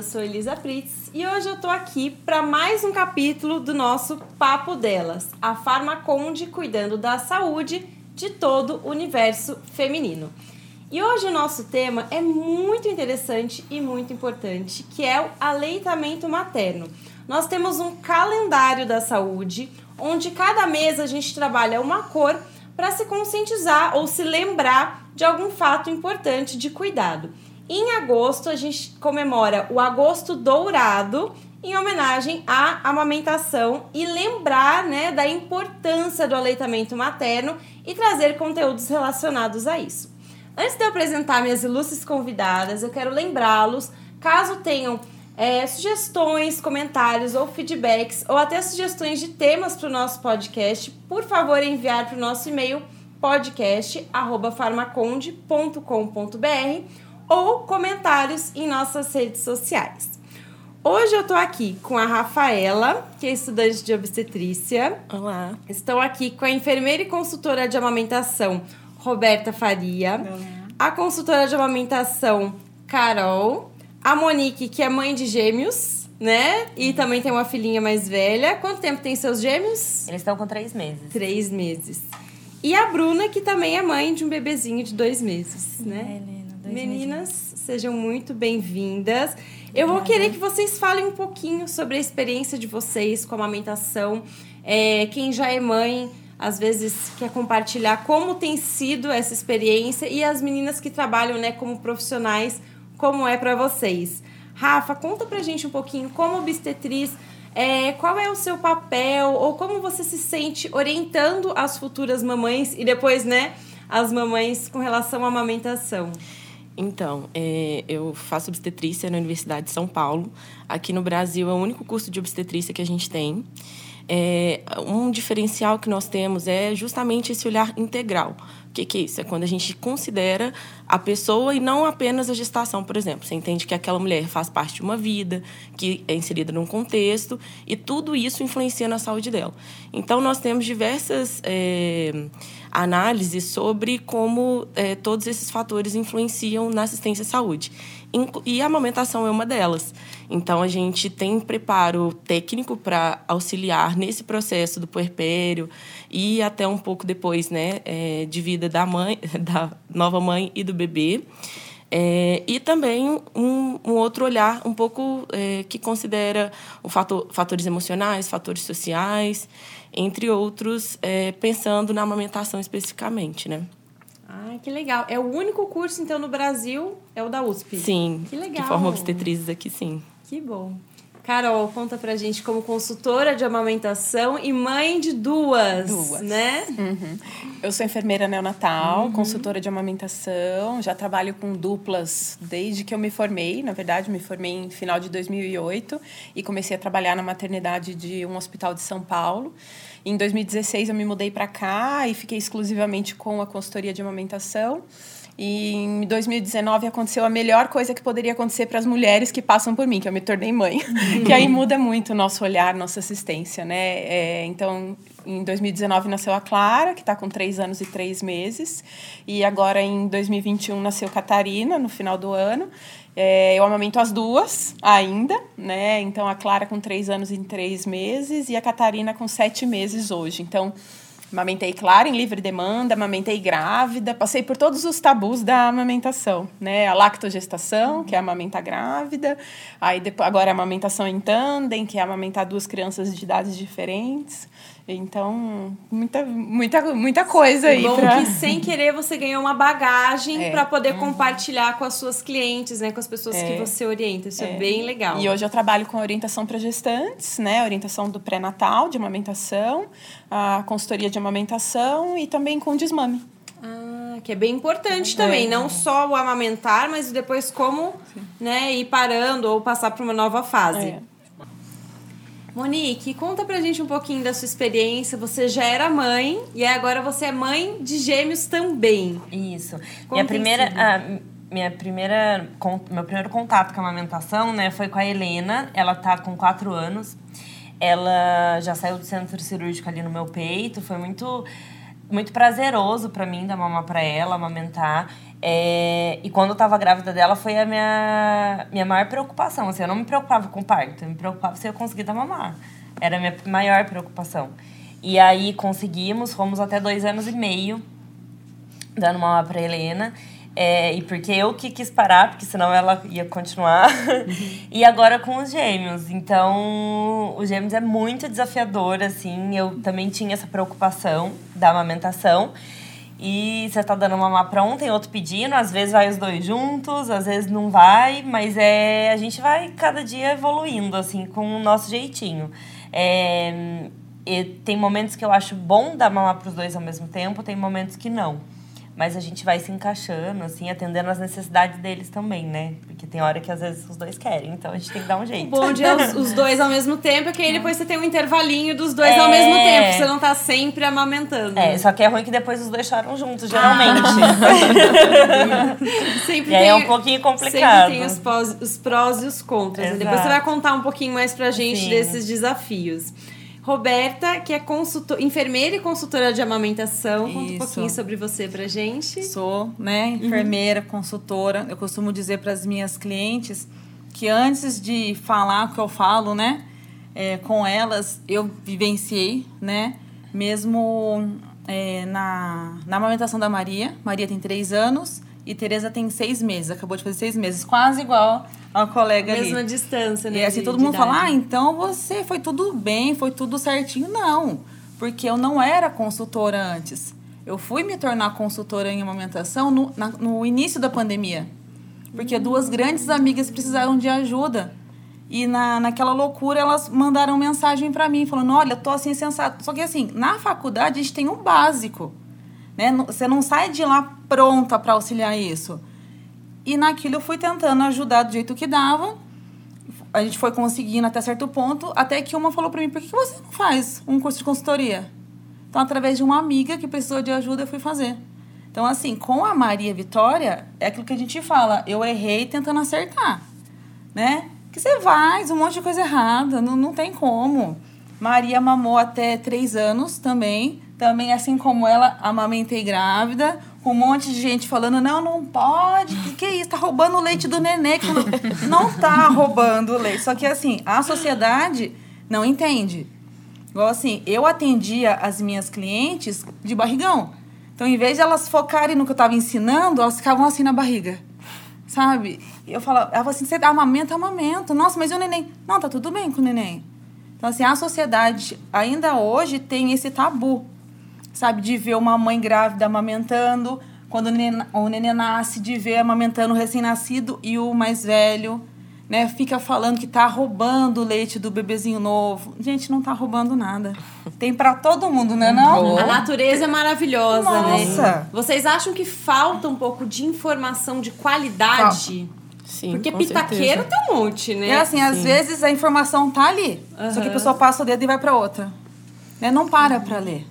eu sou Elisa Pritz e hoje eu tô aqui para mais um capítulo do nosso Papo Delas, a Farmaconde cuidando da saúde de todo o universo feminino. E hoje o nosso tema é muito interessante e muito importante, que é o aleitamento materno. Nós temos um calendário da saúde, onde cada mês a gente trabalha uma cor para se conscientizar ou se lembrar de algum fato importante de cuidado. Em agosto, a gente comemora o Agosto Dourado, em homenagem à amamentação e lembrar né, da importância do aleitamento materno e trazer conteúdos relacionados a isso. Antes de eu apresentar minhas ilustres convidadas, eu quero lembrá-los, caso tenham é, sugestões, comentários ou feedbacks, ou até sugestões de temas para o nosso podcast, por favor enviar para o nosso e-mail podcast@farmaconde.com.br ou comentários em nossas redes sociais. Hoje eu tô aqui com a Rafaela, que é estudante de obstetrícia. Olá. Estou aqui com a enfermeira e consultora de amamentação, Roberta Faria. Olá. A consultora de amamentação, Carol. A Monique, que é mãe de gêmeos, né? E também tem uma filhinha mais velha. Quanto tempo tem seus gêmeos? Eles estão com três meses. Três meses. E a Bruna, que também é mãe de um bebezinho de dois meses, né? É, Meninas, sejam muito bem-vindas. Eu vou querer que vocês falem um pouquinho sobre a experiência de vocês com a amamentação. É, quem já é mãe, às vezes quer compartilhar como tem sido essa experiência e as meninas que trabalham né, como profissionais, como é para vocês. Rafa, conta pra gente um pouquinho como obstetriz, é, qual é o seu papel ou como você se sente orientando as futuras mamães e depois, né, as mamães com relação à amamentação. Então, é, eu faço obstetrícia na Universidade de São Paulo. Aqui no Brasil é o único curso de obstetrícia que a gente tem. É, um diferencial que nós temos é justamente esse olhar integral. O que, que é isso? É quando a gente considera a pessoa e não apenas a gestação, por exemplo. Você entende que aquela mulher faz parte de uma vida, que é inserida num contexto, e tudo isso influencia na saúde dela. Então, nós temos diversas. É, análise sobre como é, todos esses fatores influenciam na assistência à saúde. E a amamentação é uma delas. Então, a gente tem preparo técnico para auxiliar nesse processo do puerpério e até um pouco depois né, é, de vida da mãe, da nova mãe e do bebê. É, e também um, um, outro olhar um pouco é, que considera o fator, fatores emocionais, fatores sociais, entre outros, é, pensando na amamentação especificamente, né? Ah, que legal. É o único curso, então, no Brasil, é o da USP? Sim. Que legal. De forma obstetrizes aqui, sim. Que bom. Carol, conta pra gente como consultora de amamentação e mãe de duas, duas. né? Uhum. Eu sou enfermeira neonatal, uhum. consultora de amamentação, já trabalho com duplas desde que eu me formei, na verdade, me formei em final de 2008 e comecei a trabalhar na maternidade de um hospital de São Paulo. Em 2016 eu me mudei para cá e fiquei exclusivamente com a consultoria de amamentação. E em 2019 aconteceu a melhor coisa que poderia acontecer para as mulheres que passam por mim, que eu me tornei mãe. que aí muda muito o nosso olhar, nossa assistência, né? É, então, em 2019 nasceu a Clara, que está com três anos e três meses. E agora, em 2021, nasceu Catarina, no final do ano. É, eu amamento as duas ainda, né? Então, a Clara com três anos e três meses e a Catarina com sete meses hoje. Então, Amamentei, claro, em livre demanda, amamentei grávida, passei por todos os tabus da amamentação, né? A lactogestação, que é amamentar grávida, aí depois, agora a amamentação em tandem, que é amamentar duas crianças de idades diferentes. Então, muita, muita, muita coisa aí. Bom pra... que sem querer você ganhou uma bagagem é. para poder uhum. compartilhar com as suas clientes, né? Com as pessoas é. que você orienta. Isso é. é. bem legal. E hoje eu trabalho com orientação para gestantes, né? Orientação do pré-natal, de amamentação, a consultoria de amamentação e também com desmame. Ah, que é bem importante também, é. não só o amamentar, mas depois como né, ir parando ou passar para uma nova fase. Monique, conta pra gente um pouquinho da sua experiência. Você já era mãe e agora você é mãe de gêmeos também. Isso. Como minha primeira, ah, minha primeira, meu primeiro contato com a amamentação, né, foi com a Helena. Ela tá com quatro anos. Ela já saiu do centro cirúrgico ali no meu peito. Foi muito muito prazeroso para mim dar mamar para ela, amamentar. É, e quando eu tava grávida dela, foi a minha, minha maior preocupação. Assim, eu não me preocupava com o parto, eu me preocupava se eu conseguir dar mamar. Era a minha maior preocupação. E aí conseguimos, fomos até dois anos e meio dando mamar pra Helena. É, e porque eu que quis parar, porque senão ela ia continuar. Uhum. e agora com os gêmeos. Então, os gêmeos é muito desafiador, assim. Eu também tinha essa preocupação da amamentação. E você tá dando mamar pra um, tem outro pedindo, às vezes vai os dois juntos, às vezes não vai, mas é a gente vai cada dia evoluindo, assim, com o nosso jeitinho. É, tem momentos que eu acho bom dar mamar pros dois ao mesmo tempo, tem momentos que não mas a gente vai se encaixando, assim, atendendo as necessidades deles também, né? Porque tem hora que às vezes os dois querem, então a gente tem que dar um jeito. O bom de os, os dois ao mesmo tempo é que aí depois você tem um intervalinho dos dois é... ao mesmo tempo, você não tá sempre amamentando. É, só que é ruim que depois os dois choram juntos, geralmente. Ah. sempre e aí é um pouquinho complicado. Sempre tem os, pós, os prós e os contras. Né? Depois você vai contar um pouquinho mais pra gente Sim. desses desafios. Roberta, que é consultor, enfermeira e consultora de amamentação. Isso. Conta um pouquinho sobre você pra gente. Sou, né, enfermeira, uhum. consultora. Eu costumo dizer para as minhas clientes que antes de falar o que eu falo, né, é, com elas, eu vivenciei, né, mesmo é, na, na amamentação da Maria. Maria tem três anos e Tereza tem seis meses, acabou de fazer seis meses, quase igual a colega Mesma ali. distância, né? E assim, todo mundo fala, ah, então você foi tudo bem, foi tudo certinho. Não, porque eu não era consultora antes. Eu fui me tornar consultora em amamentação no, na, no início da pandemia. Porque uhum. duas grandes amigas precisaram de ajuda. E na, naquela loucura, elas mandaram mensagem para mim, falando: Olha, tô assim sensato. Só que assim, na faculdade a gente tem um básico. Né? Você não sai de lá pronta para auxiliar isso. E naquilo eu fui tentando ajudar do jeito que dava. A gente foi conseguindo até certo ponto, até que uma falou para mim: por que você não faz um curso de consultoria? Então, através de uma amiga que precisou de ajuda, eu fui fazer. Então, assim, com a Maria Vitória, é aquilo que a gente fala: eu errei tentando acertar, né? Que você faz um monte de coisa errada, não, não tem como. Maria mamou até três anos também, também, assim como ela, amamentei grávida, um monte de gente falando, não, não pode, que que é isso? Tá roubando o leite do nenê. Não tá roubando o leite. Só que, assim, a sociedade não entende. Igual assim, eu atendia as minhas clientes de barrigão. Então, em vez de elas focarem no que eu estava ensinando, elas ficavam assim na barriga. Sabe? Eu falava, ela assim, você amamenta, amamento. Nossa, mas e o neném? Não, tá tudo bem com o neném. Então, assim, a sociedade ainda hoje tem esse tabu sabe? De ver uma mãe grávida amamentando, quando o neném nasce, de ver amamentando o recém-nascido e o mais velho, né? Fica falando que tá roubando o leite do bebezinho novo. Gente, não tá roubando nada. Tem para todo mundo, né não? A natureza é maravilhosa, né? Nossa. né? Vocês acham que falta um pouco de informação de qualidade? Sim, Porque pitaqueiro certeza. tem um monte, né? É assim, Sim. às vezes a informação tá ali, uhum. só que a pessoa passa o dedo e vai para outra. Né? Não para para ler.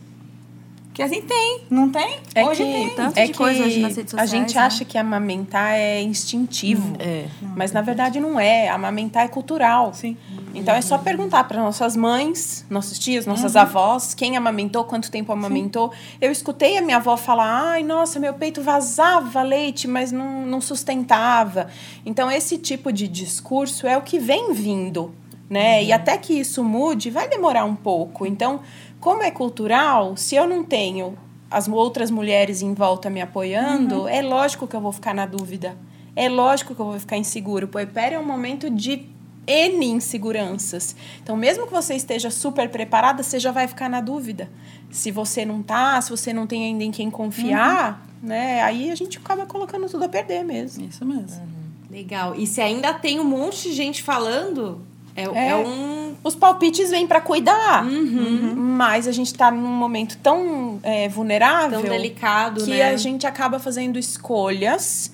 Que assim tem, não tem? É hoje que, tem. Tanto é de coisa hoje nas redes sociais. A gente né? acha que amamentar é instintivo. É. Mas na verdade não é. Amamentar é cultural. Sim. Então é só perguntar para nossas mães, nossos tios, nossas uhum. avós, quem amamentou, quanto tempo amamentou. Sim. Eu escutei a minha avó falar: ai, nossa, meu peito vazava leite, mas não, não sustentava. Então esse tipo de discurso é o que vem vindo. Né? Uhum. E até que isso mude, vai demorar um pouco. Então, como é cultural, se eu não tenho as outras mulheres em volta me apoiando, uhum. é lógico que eu vou ficar na dúvida. É lógico que eu vou ficar inseguro. O puerpério é um momento de N inseguranças. Então, mesmo que você esteja super preparada, você já vai ficar na dúvida. Se você não tá, se você não tem ainda em quem confiar, uhum. né? Aí a gente acaba colocando tudo a perder mesmo. Isso mesmo. Uhum. Legal. E se ainda tem um monte de gente falando, é, é, é um. Os palpites vêm para cuidar. Uhum. Mas a gente está num momento tão é, vulnerável. Tão delicado, que né? a gente acaba fazendo escolhas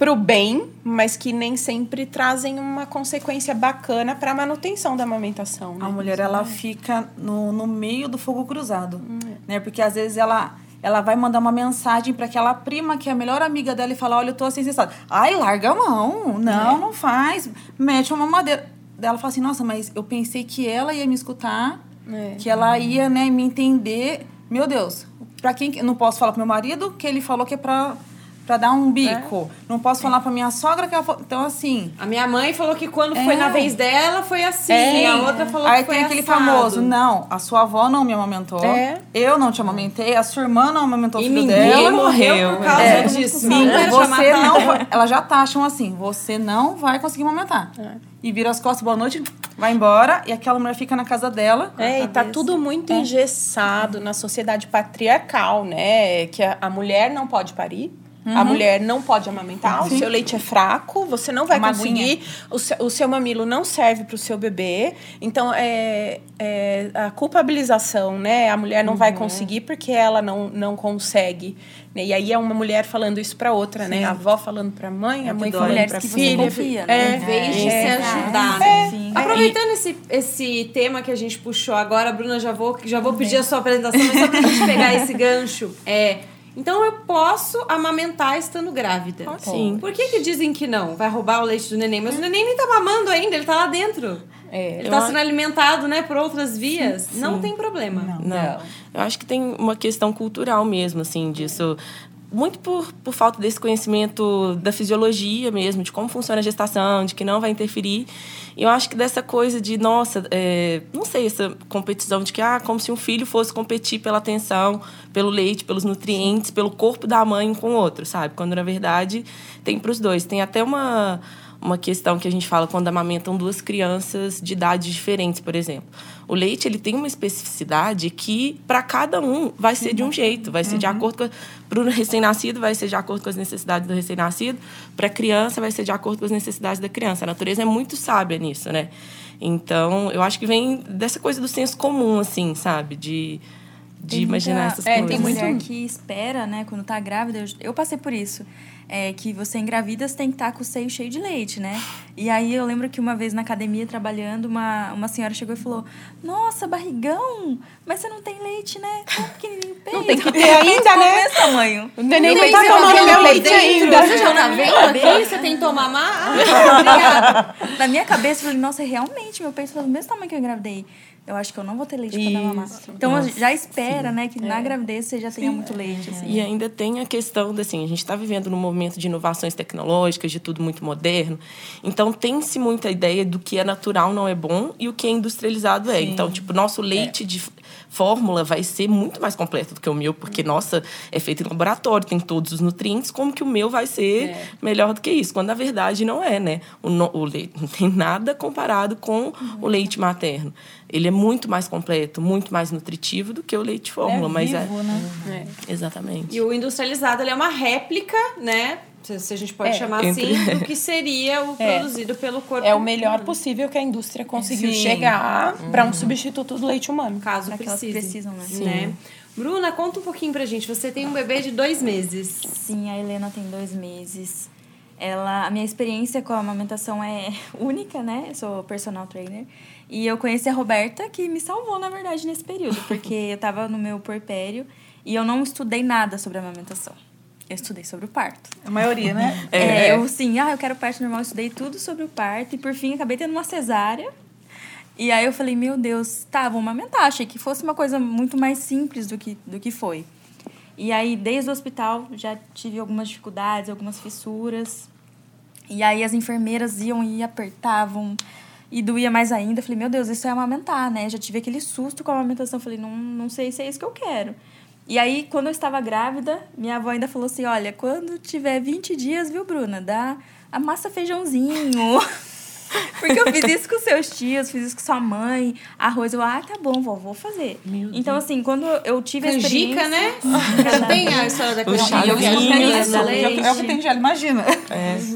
pro bem, mas que nem sempre trazem uma consequência bacana para a manutenção da amamentação. Né? A mulher ela fica no, no meio do fogo cruzado, hum. né? Porque às vezes ela ela vai mandar uma mensagem para aquela prima que é a melhor amiga dela e falar: "Olha, eu tô assim sensacional". Ai, larga a mão. Não, é. não faz. Mete uma madeira ela fala assim, nossa, mas eu pensei que ela ia me escutar, é. que ela ia, né, me entender. Meu Deus, para quem não posso falar pro meu marido que ele falou que é para pra dar um bico. Não posso falar pra minha sogra que ela falou. Então, assim. A minha mãe falou que quando foi É. na vez dela foi assim. É. E a outra falou Aí que foi tem aquele assado. famoso, não, a sua avó não me amamentou. É. Eu não te amamentei, a sua irmã não amamentou o E filho ninguém dela. morreu por causa É. disso. Era você não vai, ela já tá achando assim, você não vai conseguir amamentar. E vira as costas, boa noite, vai embora, e aquela mulher fica na casa dela. É, e tá tudo muito engessado na sociedade patriarcal, né? Que a, a mulher não pode parir. A mulher não pode amamentar, o seu leite é fraco, você não vai Uma conseguir, o seu, o seu mamilo não serve para o seu bebê. Então, é, é a culpabilização, né? A mulher não vai conseguir porque ela não, não consegue. né? E aí é uma mulher falando isso para outra, né? A avó falando para a mãe, a mãe falando para você filha. confia, né? É, Em vez de é. se ajudar, né? Sim. Aproveitando esse, esse tema que a gente puxou agora, Bruna, já vou, já vou pedir a sua apresentação, mas só pra gente pegar esse gancho. É, então eu posso amamentar estando grávida? Sim. Por que, que dizem que não? Vai roubar o leite do neném? Mas o neném nem tá mamando ainda, ele tá lá dentro. É. Ele tá acho- sendo alimentado, né, por outras vias. Não tem problema. Não. Eu acho que tem uma questão cultural mesmo, assim, disso. Muito por, por falta desse conhecimento da fisiologia mesmo, de como funciona a gestação, de que não vai interferir. E eu acho que dessa coisa de, nossa, é, não sei, essa competição de que, ah, como se um filho fosse competir pela atenção, pelo leite, pelos nutrientes, pelo corpo da mãe com o outro, sabe? Quando, na verdade, tem para os dois. Tem até uma uma questão que a gente fala quando amamentam duas crianças de idades diferentes, por exemplo. O leite ele tem uma especificidade que para cada um vai ser de um jeito, vai ser de acordo com para o recém-nascido vai ser de acordo com as necessidades do recém-nascido, para a criança vai ser de acordo com as necessidades da criança. A natureza é muito sábia nisso, né? Então, eu acho que vem dessa coisa do senso comum assim, sabe, de de Tem imaginar muita- essas é, coisas. Tem muito- mulher que espera, né, quando tá grávida. Eu, eu passei por isso. É que você engravida, você tem que estar com o seio cheio de leite, né? E aí eu lembro que uma vez na academia, trabalhando, uma, uma senhora chegou e falou: Nossa, barrigão, mas você não tem leite, né? Tão pequenininho peito. Não tem que ter ainda, né? Esse tamanho. O neném não Tem tá que tomando meu leite ainda. Você já tá vendo aqui? Você tentou mamar? Ah, obrigada. Na minha cabeça, eu falei, nossa, realmente, meu peito tá do mesmo tamanho que eu engravidei. Eu acho que eu não vou ter leite pra dar mamar. Então, já espera, né, que na gravidez você já tenha muito leite. Assim. E ainda tem a questão da, assim, a gente está vivendo num momento de inovações tecnológicas, de tudo muito moderno. Então, tem-se muita ideia do que é natural não é bom e o que é industrializado é. Então, tipo, nosso leite de fórmula vai ser muito mais completo do que o meu, porque, nossa, é feito em laboratório, tem todos os nutrientes, como que o meu vai ser melhor do que isso? Quando, na verdade, não é, né? O, no- o leite não tem nada comparado com o leite materno. Ele é muito mais completo, muito mais nutritivo do que o leite fórmula, mas é... vivo, né? Exatamente. E o industrializado ele é uma réplica, né? Se a gente pode É, chamar entre- assim, do que seria o É. produzido pelo corpo É o melhor humano, possível que a indústria conseguiu Sim. chegar para um substituto do leite humano. caso que precise. precisam, né? né? Bruna, conta um pouquinho pra gente. Você tem um bebê de dois meses. Sim, a Helena tem dois meses. Ela, a minha experiência com a amamentação é única, né? Eu sou personal trainer. E eu conheci a Roberta, que me salvou, na verdade, nesse período. Porque eu tava no meu porpério e eu não estudei nada sobre a amamentação. Eu estudei sobre o parto. A maioria, né? É, eu sim, ah, eu quero parto normal, eu estudei tudo sobre o parto e por fim acabei tendo uma cesárea. E aí eu falei, meu Deus, tá, vou amamentar. Achei que fosse uma coisa muito mais simples do que, do que foi. E aí, desde o hospital, já tive algumas dificuldades, algumas fissuras. E aí as enfermeiras iam e apertavam e doía mais ainda. Falei, meu Deus, isso é amamentar, né? Já tive aquele susto com a amamentação. Falei, não, não sei se é isso que eu quero. E aí, quando eu estava grávida, minha avó ainda falou assim: olha, quando tiver 20 dias, viu, Bruna? Dá amassa feijãozinho. Porque eu fiz isso com seus tios, fiz isso com sua mãe, arroz. Eu, ah, tá bom, vó, vou fazer. então, assim, quando eu tive a experiência... Canjica, né? Canjica. Tem a história da canjica. né? bolinhos do É o que- é tem de ela, imagina.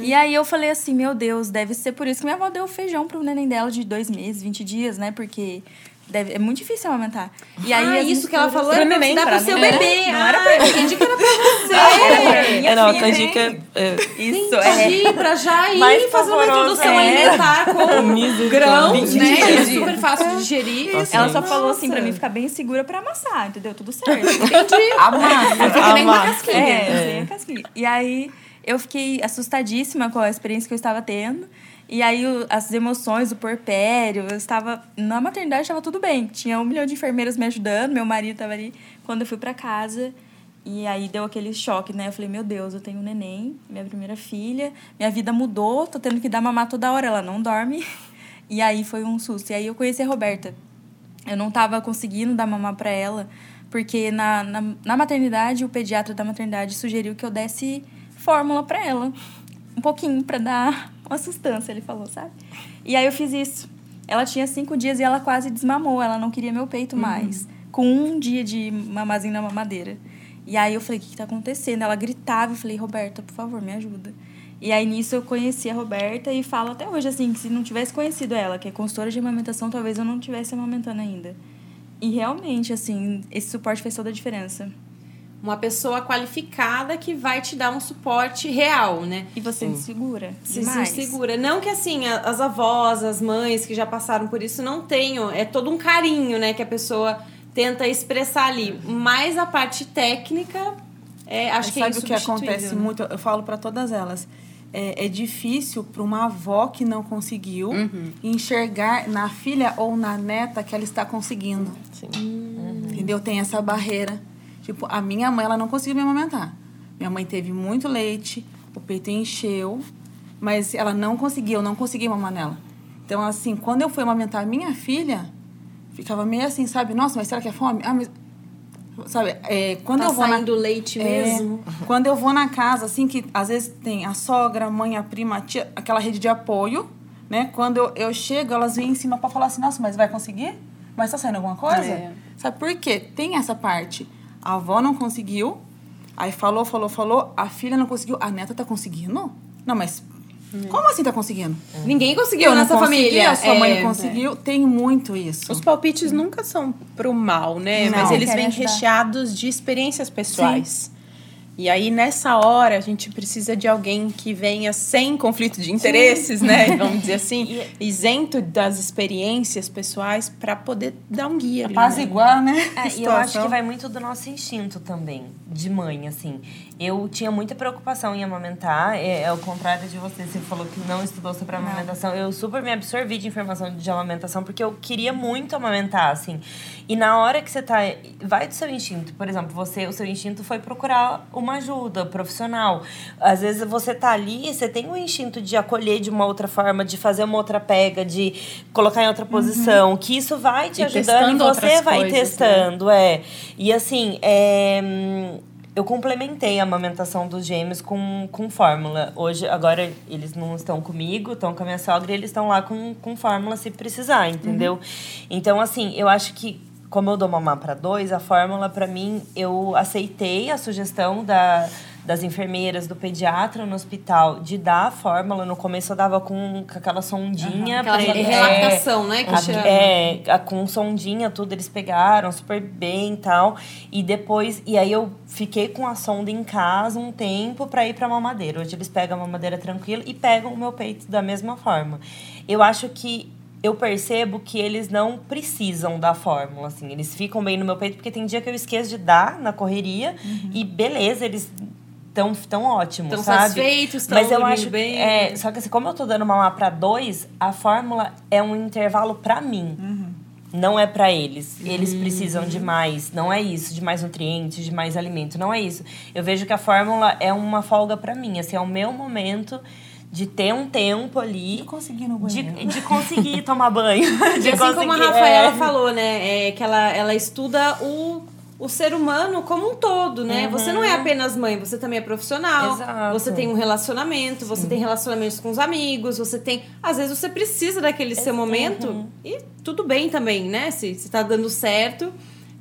E aí eu falei assim, meu Deus, deve ser por isso que minha avó deu feijão pro neném dela de dois meses, 20 dias, né? Porque deve, é muito difícil amamentar. E aí ah, isso que ela falou era pra neném, dar pra pro seu bebê. Não era que era pra você. É, não, a canjica é, Isso, é. Pra já ir Mais fazer uma introdução é. alimentar com grãos, né? É super fácil de digerir. Ela só falou assim pra mim ficar bem segura pra amassar, entendeu? Tudo certo. Entendi. Amassa. Fica nem uma Amassa. casquinha. É, sem a casquinha. E aí eu fiquei assustadíssima com a experiência que eu estava tendo. E aí o- as emoções, o porpério, eu estava na maternidade estava tudo bem. Tinha um milhão de enfermeiras me ajudando, meu marido estava ali. Quando eu fui para casa, E aí deu aquele choque, né? Eu falei, meu Deus, eu tenho um neném, minha primeira filha, minha vida mudou, tô tendo que dar mamar toda hora, ela não dorme. E aí foi um susto. E aí eu conheci a Roberta. Eu não tava conseguindo dar mamar pra ela, porque na, na, na maternidade, o pediatra da maternidade sugeriu que eu desse fórmula pra ela. Um pouquinho, pra dar uma sustância, ele falou, sabe? E aí eu fiz isso. Ela tinha cinco dias e ela quase desmamou, ela não queria meu peito mais. Com um dia de mamazinho na mamadeira. E aí eu falei, o que, que tá acontecendo? Ela gritava e falei, Roberta, por favor, me ajuda. E aí nisso eu conheci a Roberta e falo até hoje assim, que se não tivesse conhecido ela, que é consultora de amamentação, talvez eu não estivesse amamentando ainda. E realmente, assim, esse suporte fez toda a diferença. Uma pessoa qualificada que vai te dar um suporte real, né? E você me segura. Se se segura. Não que assim, as avós, as mães que já passaram por isso não tenham. É todo um carinho, né, que a pessoa tenta expressar ali. Mas a parte técnica, é, acho que é sabe o que acontece né? muito? Eu falo para todas elas. É, é difícil para uma avó que não conseguiu enxergar na filha ou na neta que ela está conseguindo. Sim. Entendeu? Tem essa barreira. Tipo, a minha mãe, ela não conseguiu me amamentar. Minha mãe teve muito leite, o peito encheu, mas ela não conseguiu, eu não consegui mamar nela. Então, assim, quando eu fui amamentar a minha filha, ficava meio assim, sabe? Nossa, mas será que é fome? Ah, mas... Sabe, é, quando Tá eu vou na... saindo leite É, mesmo. Quando eu vou na casa, assim, que às vezes tem a sogra, a mãe, a prima, a tia, aquela rede de apoio, né? Quando eu, eu chego, elas vêm em cima pra falar assim, nossa, mas vai conseguir? Mas tá saindo alguma coisa? É. Sabe por quê? Tem essa parte. A avó não conseguiu, aí falou, falou, falou, a filha não conseguiu, a neta tá conseguindo? Não, mas como assim tá conseguindo? Ninguém conseguiu Eu nessa família. a sua mãe É, não conseguiu. Tem muito isso. Os palpites nunca são pro mal, né? Não. Mas eles vêm ajudar. recheados de experiências pessoais. E aí, nessa hora, a gente precisa de alguém que venha sem conflito de interesses, né? Vamos dizer assim, isento das experiências pessoais para poder dar um guia. né? Apaziguar, né? É, a e eu acho que vai muito do nosso instinto também, de mãe, assim. Eu tinha muita preocupação em amamentar, é, é o contrário de você, você falou que não estudou sobre amamentação. Eu super me absorvi de informação de amamentação, porque eu queria muito amamentar, assim. E na hora que você tá. Vai do seu instinto. Por exemplo, você, o seu instinto foi procurar uma ajuda profissional. Às vezes você tá ali, você tem o instinto de acolher de uma outra forma, de fazer uma outra pega, de colocar em outra posição, que isso vai te E ajudando e você vai coisas, né? testando, é. E assim, é, eu complementei a amamentação dos gêmeos com, com fórmula. Hoje, agora, eles não estão comigo, estão com a minha sogra e eles estão lá com, com fórmula se precisar, entendeu? Então, assim, eu acho que como eu dou mamar para dois, a fórmula para mim eu aceitei a sugestão da, das enfermeiras, do pediatra no hospital de dar a fórmula. No começo eu dava com, com aquela sondinha Aquela pra ele. relactação, né? Que A- chama. é, a- com sondinha, tudo, eles pegaram super bem e tal. E depois, e aí eu fiquei com a sonda em casa um tempo pra ir pra mamadeira. Hoje eles pegam a mamadeira tranquila e pegam o meu peito da mesma forma. Eu acho que eu percebo que eles não precisam da fórmula, assim. Eles ficam bem no meu peito, porque tem dia que eu esqueço de dar na correria e beleza, eles tão, tão ótimos, Tão sabe? satisfeitos, tão Mas eu acho bem. É, só que assim, como eu tô dando mamar pra dois, a fórmula é um intervalo pra mim. Não é pra eles. Eles precisam de mais. Não é isso, de mais nutrientes, de mais alimento. Não é isso. Eu vejo que a fórmula é uma folga pra mim. Assim, é o meu momento de ter um tempo ali. Eu consegui no De, banheiro. de conseguir tomar banho. De E assim como a conseguir- Rafaela é. falou, né? É que ela, ela estuda o, o ser humano como um todo, né? Você não é apenas mãe, você também é profissional. Uhum. Exato. Você tem um relacionamento, você tem relacionamentos com os amigos, você tem. Às vezes você precisa daquele seu momento Uhum. e tudo bem também, né? Se, se tá dando certo,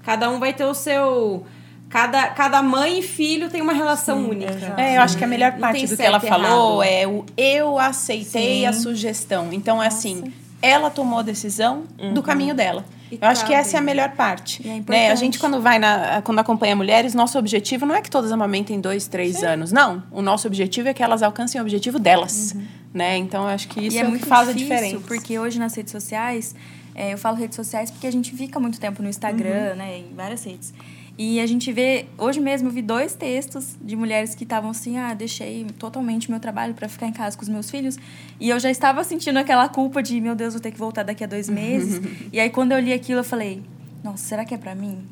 cada um vai ter o seu. Cada, cada mãe e filho tem uma relação única. É, eu acho que a melhor parte do que ela certo e falou errado. é o eu aceitei a sugestão. Então, é assim, ela tomou a decisão do caminho dela. E eu acho tá que essa é a melhor parte. É né? A gente, quando vai na, quando acompanha mulheres, nosso objetivo não é que todas amamentem dois, três anos. Não. O nosso objetivo é que elas alcancem o objetivo delas. Né? Então, eu acho que isso e é, é o muito que faz difícil, a diferença. porque hoje nas redes sociais, é, eu falo redes sociais porque a gente fica muito tempo no Instagram, né, em várias redes. E a gente vê, hoje mesmo eu vi dois textos de mulheres que estavam assim, ah, deixei totalmente meu trabalho para ficar em casa com os meus filhos, e eu já estava sentindo aquela culpa de, meu Deus, vou ter que voltar daqui a dois meses. e aí quando eu li aquilo, eu falei, nossa, será que é para mim?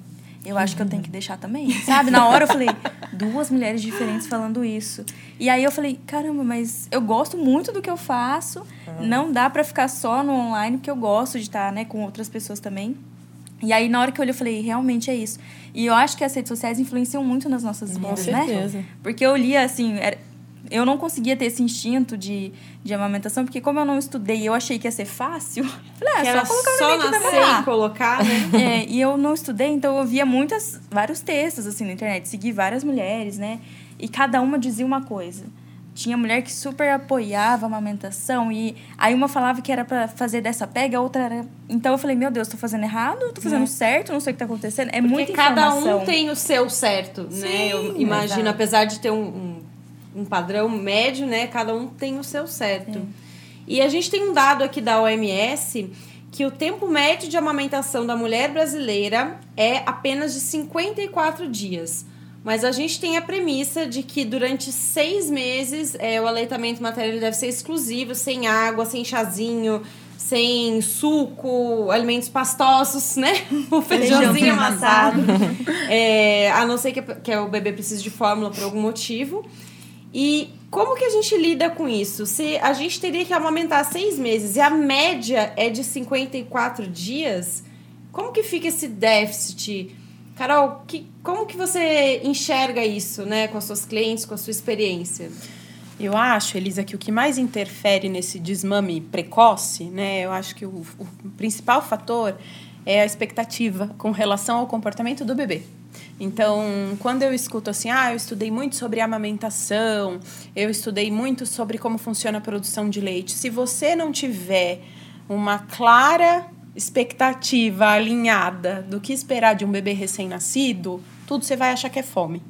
eu acho que eu tenho que deixar também, sabe? Na hora eu falei, duas mulheres diferentes falando isso. E aí eu falei, caramba, mas eu gosto muito do que eu faço, não dá pra ficar só no online, porque eu gosto de estar, né, com outras pessoas também. E aí, na hora que eu olhei, eu falei, realmente é isso. E eu acho que as redes sociais influenciam muito nas nossas vidas, né? certeza. Porque eu lia, assim, era- eu não conseguia ter esse instinto de, de amamentação, porque como eu não estudei e eu achei que ia ser fácil, falei, ah, Que só colocar o só neném vai nascer e colocar, né? É, e eu não estudei, então eu via muitas, vários textos assim na internet, segui várias mulheres, né? E cada uma dizia uma coisa. Tinha mulher que super apoiava a amamentação e aí uma falava que era pra fazer dessa pega, a outra era. Então eu falei, meu Deus, tô fazendo errado, tô fazendo certo, não sei o que tá acontecendo. É Porque muita cada informação. um tem o seu certo, né? Eu imagino, exato. apesar de ter um, um, um padrão médio, né? Cada um tem o seu certo. E a gente tem um dado aqui da OMS que o tempo médio de amamentação da mulher brasileira é apenas de 54 dias. Mas a gente tem a premissa de que durante seis meses é, o aleitamento materno deve ser exclusivo, sem água, sem chazinho, sem suco, alimentos pastosos, né? O feijãozinho amassado. É, a não ser que, que o bebê precise de fórmula por algum motivo. E como que a gente lida com isso? Se a gente teria que amamentar seis meses e a média é de 54 dias, como que fica esse déficit? Carol, que, como que você enxerga isso, né, com as suas clientes, com a sua experiência? Eu acho, Elisa, que o que mais interfere nesse desmame precoce, né? Eu acho que o, o principal fator é a expectativa com relação ao comportamento do bebê. Então, quando eu escuto assim, ah, eu estudei muito sobre amamentação, eu estudei muito sobre como funciona a produção de leite. Se você não tiver uma clara expectativa alinhada do que esperar de um bebê recém-nascido, tudo você vai achar que é fome.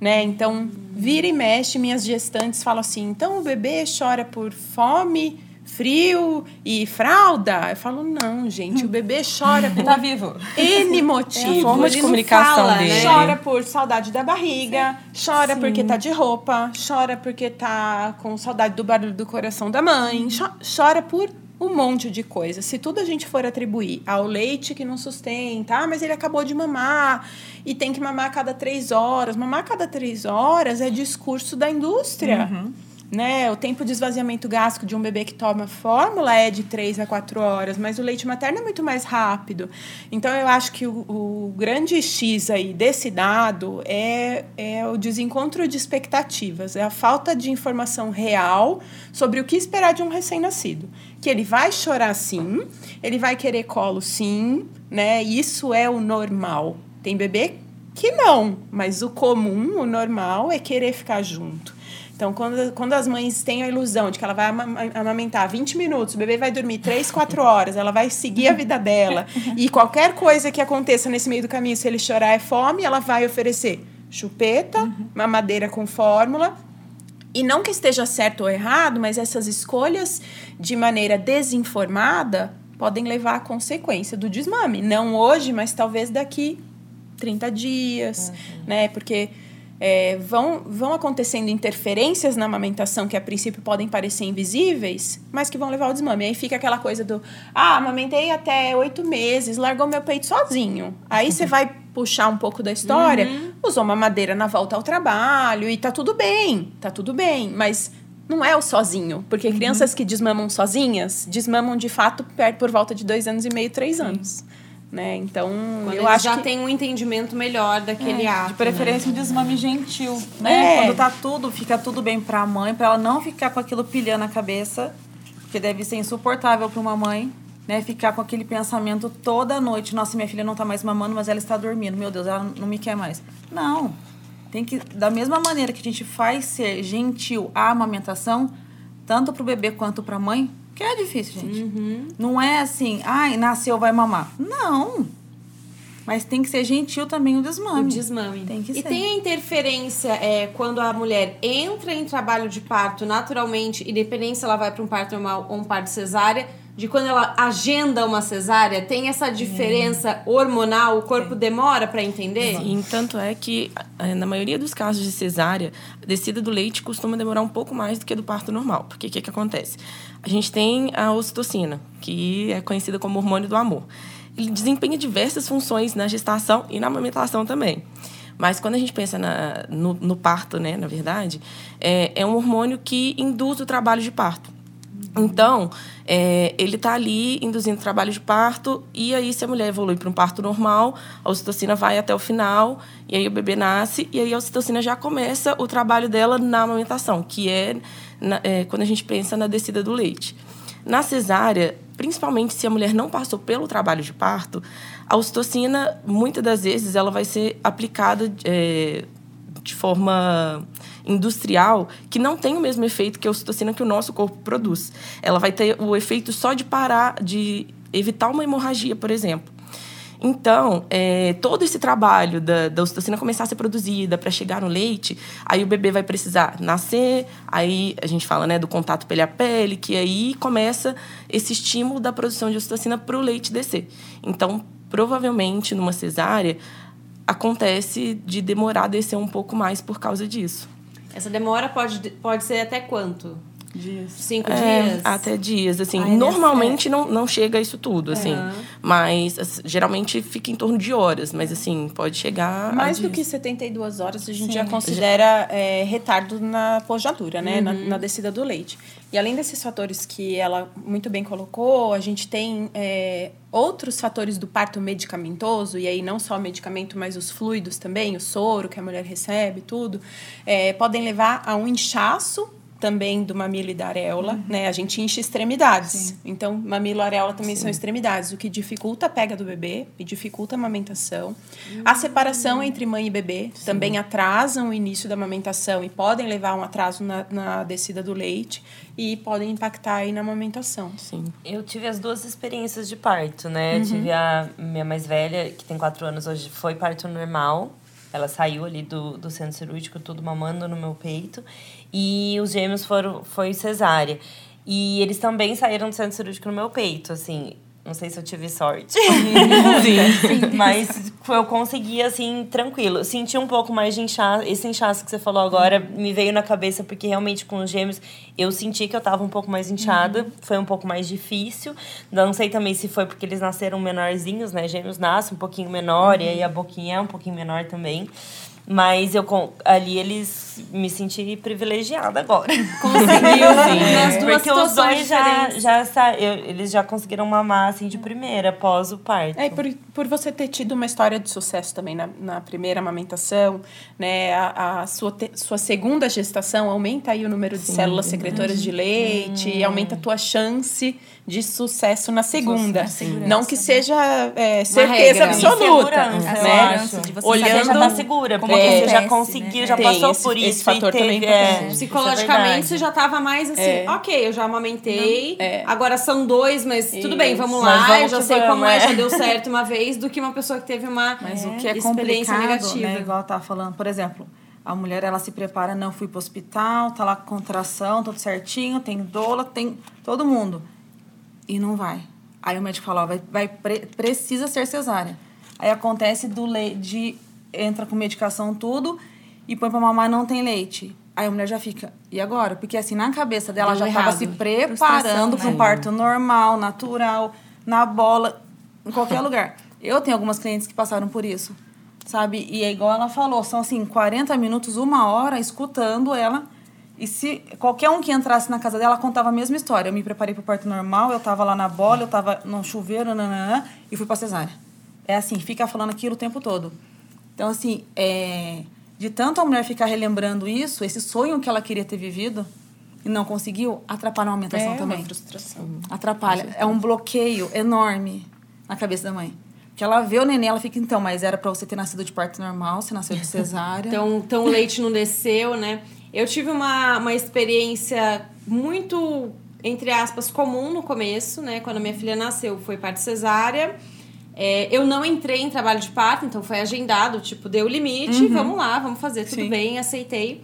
Né? Então, vira e mexe, minhas gestantes falam assim: então o bebê chora por fome, frio e fralda? Eu falo: não, gente, o bebê chora por Tá vivo. N motivos. forma de ele comunicação fala, dele. Chora por saudade da barriga, chora porque tá de roupa, chora porque tá com saudade do barulho do coração da mãe, cho- chora por um monte de coisa. Se tudo a gente for atribuir ao leite que não sustenta, ah, mas ele acabou de mamar e tem que mamar a cada três horas. Mamar a cada três horas é discurso da indústria. Né? O tempo de esvaziamento gástrico de um bebê que toma fórmula é de 3 a 4 horas, mas o leite materno é muito mais rápido. Então, eu acho que o, o grande X aí desse dado é, é o desencontro de expectativas, é a falta de informação real sobre o que esperar de um recém-nascido. Que ele vai chorar sim, ele vai querer colo sim, né? Isso é o normal. Tem bebê que não, mas o comum, o normal, é querer ficar junto. Então, quando, quando as mães têm a ilusão de que ela vai ama- amamentar 20 minutos, o bebê vai dormir 3, 4 horas, ela vai seguir a vida dela, e qualquer coisa que aconteça nesse meio do caminho, se ele chorar é fome, ela vai oferecer chupeta, mamadeira com fórmula, e não que esteja certo ou errado, mas essas escolhas de maneira desinformada podem levar à consequência do desmame. Não hoje, mas talvez daqui 30 dias, né? Porque é, vão, vão acontecendo interferências na amamentação que a princípio podem parecer invisíveis, mas que vão levar ao desmame. Aí fica aquela coisa do, ah, amamentei até oito meses, largou meu peito sozinho. Aí você vai puxar um pouco da história, usou uma madeira na volta ao trabalho e tá tudo bem, tá tudo bem, mas não é o sozinho, porque crianças que desmamam sozinhas, desmamam de fato por volta de dois anos e meio, três anos. Né? Então, Quando eu acho já que... têm um entendimento melhor daquele ato. De preferência um desmame gentil, né? É. Quando tá tudo, fica tudo bem pra mãe, pra ela não ficar com aquilo pilhando a cabeça, porque deve ser insuportável pra uma mãe, né? Ficar com aquele pensamento toda noite, nossa, minha filha não tá mais mamando, mas ela está dormindo, meu Deus, ela não me quer mais. Não. Tem que, da mesma maneira que a gente faz ser gentil a amamentação, tanto pro bebê quanto pra mãe, que é difícil, gente. Não é assim, ai, nasceu, vai mamar. Não. Mas tem que ser gentil também o desmame. O desmame. Tem que e ser. tem a interferência é, quando a mulher entra em trabalho de parto naturalmente, independente se ela vai para um parto normal ou um parto cesárea, de quando ela agenda uma cesárea, tem essa diferença hormonal, o corpo demora para entender? Sim, tanto é que, eh, na maioria dos casos de cesárea, a descida do leite costuma demorar um pouco mais do que do parto normal. Porque o que, que acontece? A gente tem a ocitocina, que é conhecida como hormônio do amor. ele desempenha diversas funções na gestação e na amamentação também. Mas quando a gente pensa na, no, no, parto, né, na verdade, é, é um hormônio que induz o trabalho de parto. Então, é, ele está ali induzindo trabalho de parto, e aí, se a mulher evolui para um parto normal, a ocitocina vai até o final, e aí o bebê nasce, e aí a ocitocina já começa o trabalho dela na amamentação, que é, na, é quando a gente pensa na descida do leite. Na cesárea, principalmente se a mulher não passou pelo trabalho de parto, a ocitocina, muitas das vezes, ela vai ser aplicada é, de forma industrial que não tem o mesmo efeito que a ocitocina que o nosso corpo produz. Ela vai ter o efeito só de parar, de evitar uma hemorragia, por exemplo. Então, é, todo esse trabalho da, da ocitocina começar a ser produzida para chegar no leite, aí o bebê vai precisar nascer, aí a gente fala né, do contato pele a pele, que aí começa esse estímulo da produção de ocitocina para o leite descer. Então, provavelmente, numa cesárea, acontece de demorar a descer um pouco mais por causa disso. Essa demora pode, pode ser até quanto? Dias. Cinco é, dias? Até dias, assim. Ai, normalmente não, não chega a isso tudo, assim. Uhum. Mas assim, geralmente fica em torno de horas. Mas, assim, pode chegar Mais a do dias. que 72 horas, a gente já considera é, retardo na pojadura, né? Na, na descida do leite. E além desses fatores que ela muito bem colocou, a gente tem é, outros fatores do parto medicamentoso, e aí não só o medicamento, mas os fluidos também, o soro que a mulher recebe, tudo, é, podem levar a um inchaço também do mamilo e da areola, né? A gente incha extremidades. Então, mamilo e areola também são extremidades, o que dificulta a pega do bebê e dificulta a amamentação. A separação entre mãe e bebê também atrasam o início da amamentação e podem levar a um atraso na, na descida do leite e podem impactar aí na amamentação. Sim. Eu tive as duas experiências de parto, né? Eu tive a minha mais velha, que tem quatro anos hoje, foi parto normal. Ela saiu ali do, do centro cirúrgico, tudo mamando no meu peito. E os gêmeos foram, foi cesárea. E eles também saíram do centro cirúrgico no meu peito, assim. Não sei se eu tive sorte. Sim. Mas eu consegui, assim, tranquilo. Senti um pouco mais de inchaço. Esse inchaço que você falou agora me veio na cabeça, porque realmente com os gêmeos eu senti que eu tava um pouco mais inchada. Foi um pouco mais difícil. Não sei também se foi porque eles nasceram menorzinhos, né? Gêmeos nascem um pouquinho menor, e aí a boquinha é um pouquinho menor também. Mas eu ali eles me senti privilegiada agora. Conseguiu nas duas Porque os situações dois já, já sa- eu- eles já conseguiram mamar assim de primeira, após o parto. É, e por, por você ter tido uma história de sucesso também na, na primeira amamentação, né? A, a sua, te- sua segunda gestação aumenta aí o número de células secretoras de leite, e aumenta a tua chance de sucesso na segunda. Não que seja é, certeza regra. absoluta, né? segurança de você Você Olhando- já tá segura, como porque você já acontece, conseguiu, né? já Tem passou esse- por esse isso fator e teve, também é é, é Psicologicamente, verdade. você já tava mais assim, É. ok, eu já amamentei, É. agora são dois, mas tudo bem, vamos Mas lá, vamos eu já sei vamos, como é, é. já deu certo uma vez, do que uma pessoa que teve uma Mas o que é experiência complicado, negativa. né? Igual eu tava falando, por exemplo, a mulher ela se prepara, não fui pro hospital, tá lá com contração, tudo certinho, tem doula, tem todo mundo. E não vai. Aí o médico fala, ó, vai, vai pre- precisa ser cesárea. Aí acontece do leite, de, entra com medicação tudo e põe pra mamar não tem leite. Aí a mulher já fica, e agora? Porque assim, na cabeça dela Deu já tava errado. se preparando para um parto normal, natural, na bola, em qualquer lugar. Eu tenho algumas clientes que passaram por isso, sabe? E é igual ela falou, são assim, 40 minutos, uma hora, escutando ela. E se qualquer um que entrasse na casa dela contava a mesma história. Eu me preparei para o parto normal, eu tava lá na bola, eu tava no chuveiro, nananã, e fui para cesárea. É assim, fica falando aquilo o tempo todo. Então, assim, é, de tanto a mulher ficar relembrando isso, esse sonho que ela queria ter vivido e não conseguiu, atrapalha a amamentação É também. uma frustração. Atrapalha. É um bloqueio enorme na cabeça da mãe. Porque ela vê o neném, ela fica, então, mas era pra você ter nascido de parto normal, você nasceu de cesárea. Então, então o leite não desceu, né? Eu tive uma, uma experiência muito, entre aspas, comum no começo, né? Quando minha filha nasceu, foi parto cesárea. É, eu não entrei em trabalho de parto, então foi agendado, tipo, deu o limite, vamos lá, vamos fazer, tudo Sim. bem, aceitei.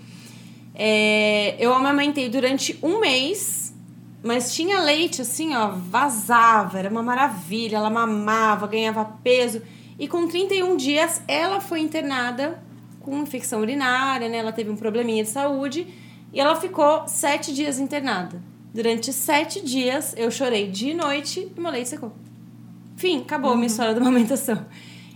É, eu amamentei durante um mês, mas tinha leite assim, ó, vazava, era uma maravilha, ela mamava, ganhava peso. E com 31 dias, ela foi internada com infecção urinária, né? Ela teve um probleminha de saúde e ela ficou sete dias internada. Durante sete dias, eu chorei de noite e meu leite secou. Fim, acabou a minha história da amamentação.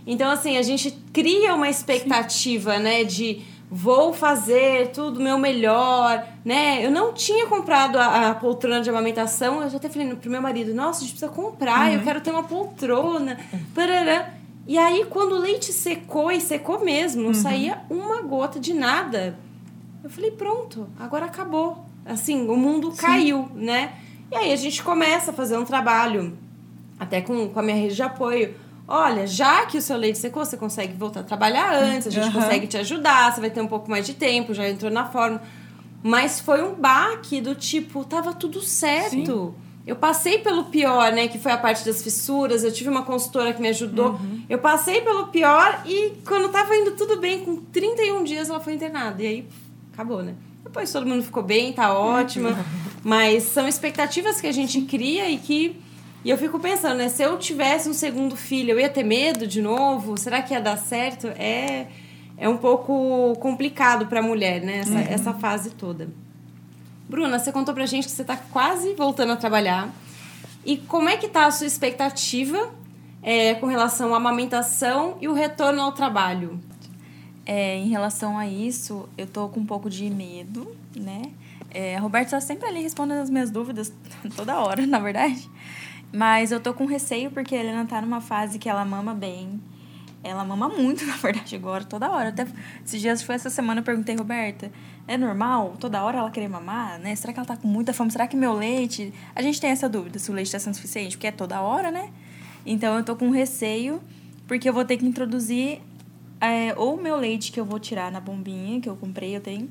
Então, assim, a gente cria uma expectativa, né, de vou fazer tudo meu melhor, né? Eu não tinha comprado a, a poltrona de amamentação, eu já até falei pro meu marido, nossa, a gente precisa comprar, eu quero ter uma poltrona, parará. E aí, quando o leite secou, e secou mesmo, não saía uma gota de nada, eu falei, pronto, agora acabou. Assim, o mundo caiu, né? E aí a gente começa a fazer um trabalho, até com, com a minha rede de apoio. Olha, já que o seu leite secou, você consegue voltar a trabalhar antes, a gente Aham. consegue te ajudar, você vai ter um pouco mais de tempo, já entrou na forma. Mas foi um baque do tipo, tava tudo certo. Eu passei pelo pior, né? Que foi a parte das fissuras. Eu tive uma consultora que me ajudou. Eu passei pelo pior e quando tava indo tudo bem, com 31 dias ela foi internada. E aí, acabou, né? Depois todo mundo ficou bem, tá ótima. Mas são expectativas que a gente cria e que. E eu fico pensando, né? Se eu tivesse um segundo filho, eu ia ter medo de novo? Será que ia dar certo? É, é um pouco complicado pra mulher, né? Essa, essa fase toda. Bruna, você contou pra gente que você tá quase voltando a trabalhar. E como é que tá a sua expectativa é, com relação à amamentação e o retorno ao trabalho? É, em relação a isso, eu tô com um pouco de medo, né? É, a Roberta tá sempre ali respondendo as minhas dúvidas toda hora, na verdade. Mas eu tô com receio porque a Helena tá numa fase que ela mama bem. Ela mama muito, na verdade, agora, toda hora. Até esses dias, foi essa semana, eu perguntei, Roberta, é normal toda hora ela querer mamar, né? Será que ela tá com muita fome? Será que meu leite... A gente tem essa dúvida, se o leite tá sendo suficiente, porque é toda hora, né? Então, eu tô com receio, porque eu vou ter que introduzir é, ou o meu leite que eu vou tirar na bombinha que eu comprei, eu tenho,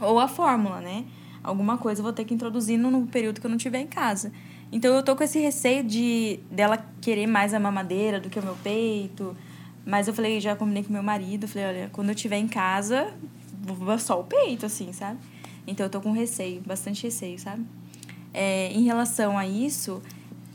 ou a fórmula, né? Alguma coisa eu vou ter que introduzir no, no período que eu não estiver em casa. Então eu tô com esse receio de dela querer mais a mamadeira do que o meu peito. Mas eu falei, já combinei com meu marido, falei, olha, quando eu estiver em casa, vou só o peito, assim, sabe? Então eu tô com receio, bastante receio, sabe? É, em relação a isso,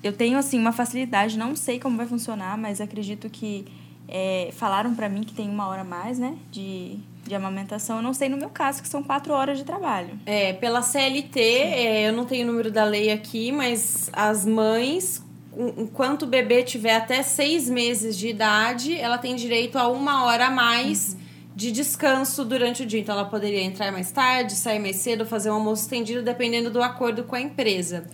eu tenho assim uma facilidade, não sei como vai funcionar, mas acredito que é, falaram pra mim que tem uma hora a mais, né, de, de amamentação. Eu não sei no meu caso, que são quatro horas de trabalho. É, pela CLT, é, eu não tenho o número da lei aqui, mas as mães, en- enquanto o bebê tiver até seis meses de idade, ela tem direito a uma hora a mais de descanso durante o dia. Então, ela poderia entrar mais tarde, sair mais cedo, fazer um almoço estendido, dependendo do acordo com a empresa.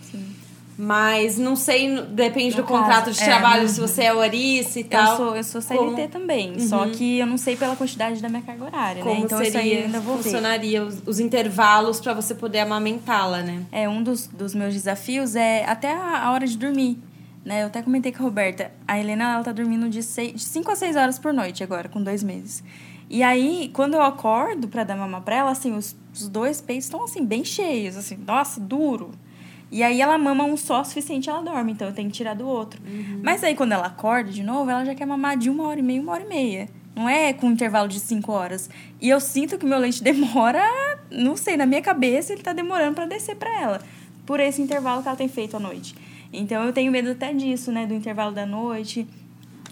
Mas não sei, depende No do contrato caso, de é. trabalho, se você é oriça e tal. Eu sou, eu sou CLT Como- também, só que eu não sei pela quantidade da minha carga horária, né? Como Então isso aí seria, eu ainda vou ver. funcionaria os, os intervalos para você poder amamentá-la, né? É, um dos, dos meus desafios é até a, a hora de dormir. Né? Eu até comentei com a Roberta. A Helena, ela tá dormindo de 5 a 6 horas por noite agora, com dois meses. E aí, quando eu acordo pra dar mamar pra ela, assim, os, os dois peitos estão, assim, bem cheios, assim, nossa, duro. E aí ela mama um só o suficiente, ela dorme, então eu tenho que tirar do outro. Mas aí, quando ela acorda de novo, ela já quer mamar de uma hora e meia, uma hora e meia. Não é com intervalo de cinco horas. E eu sinto que meu leite demora, não sei, na minha cabeça ele tá demorando pra descer pra ela. Por esse intervalo que ela tem feito à noite. Então eu tenho medo até disso, né? Do intervalo da noite,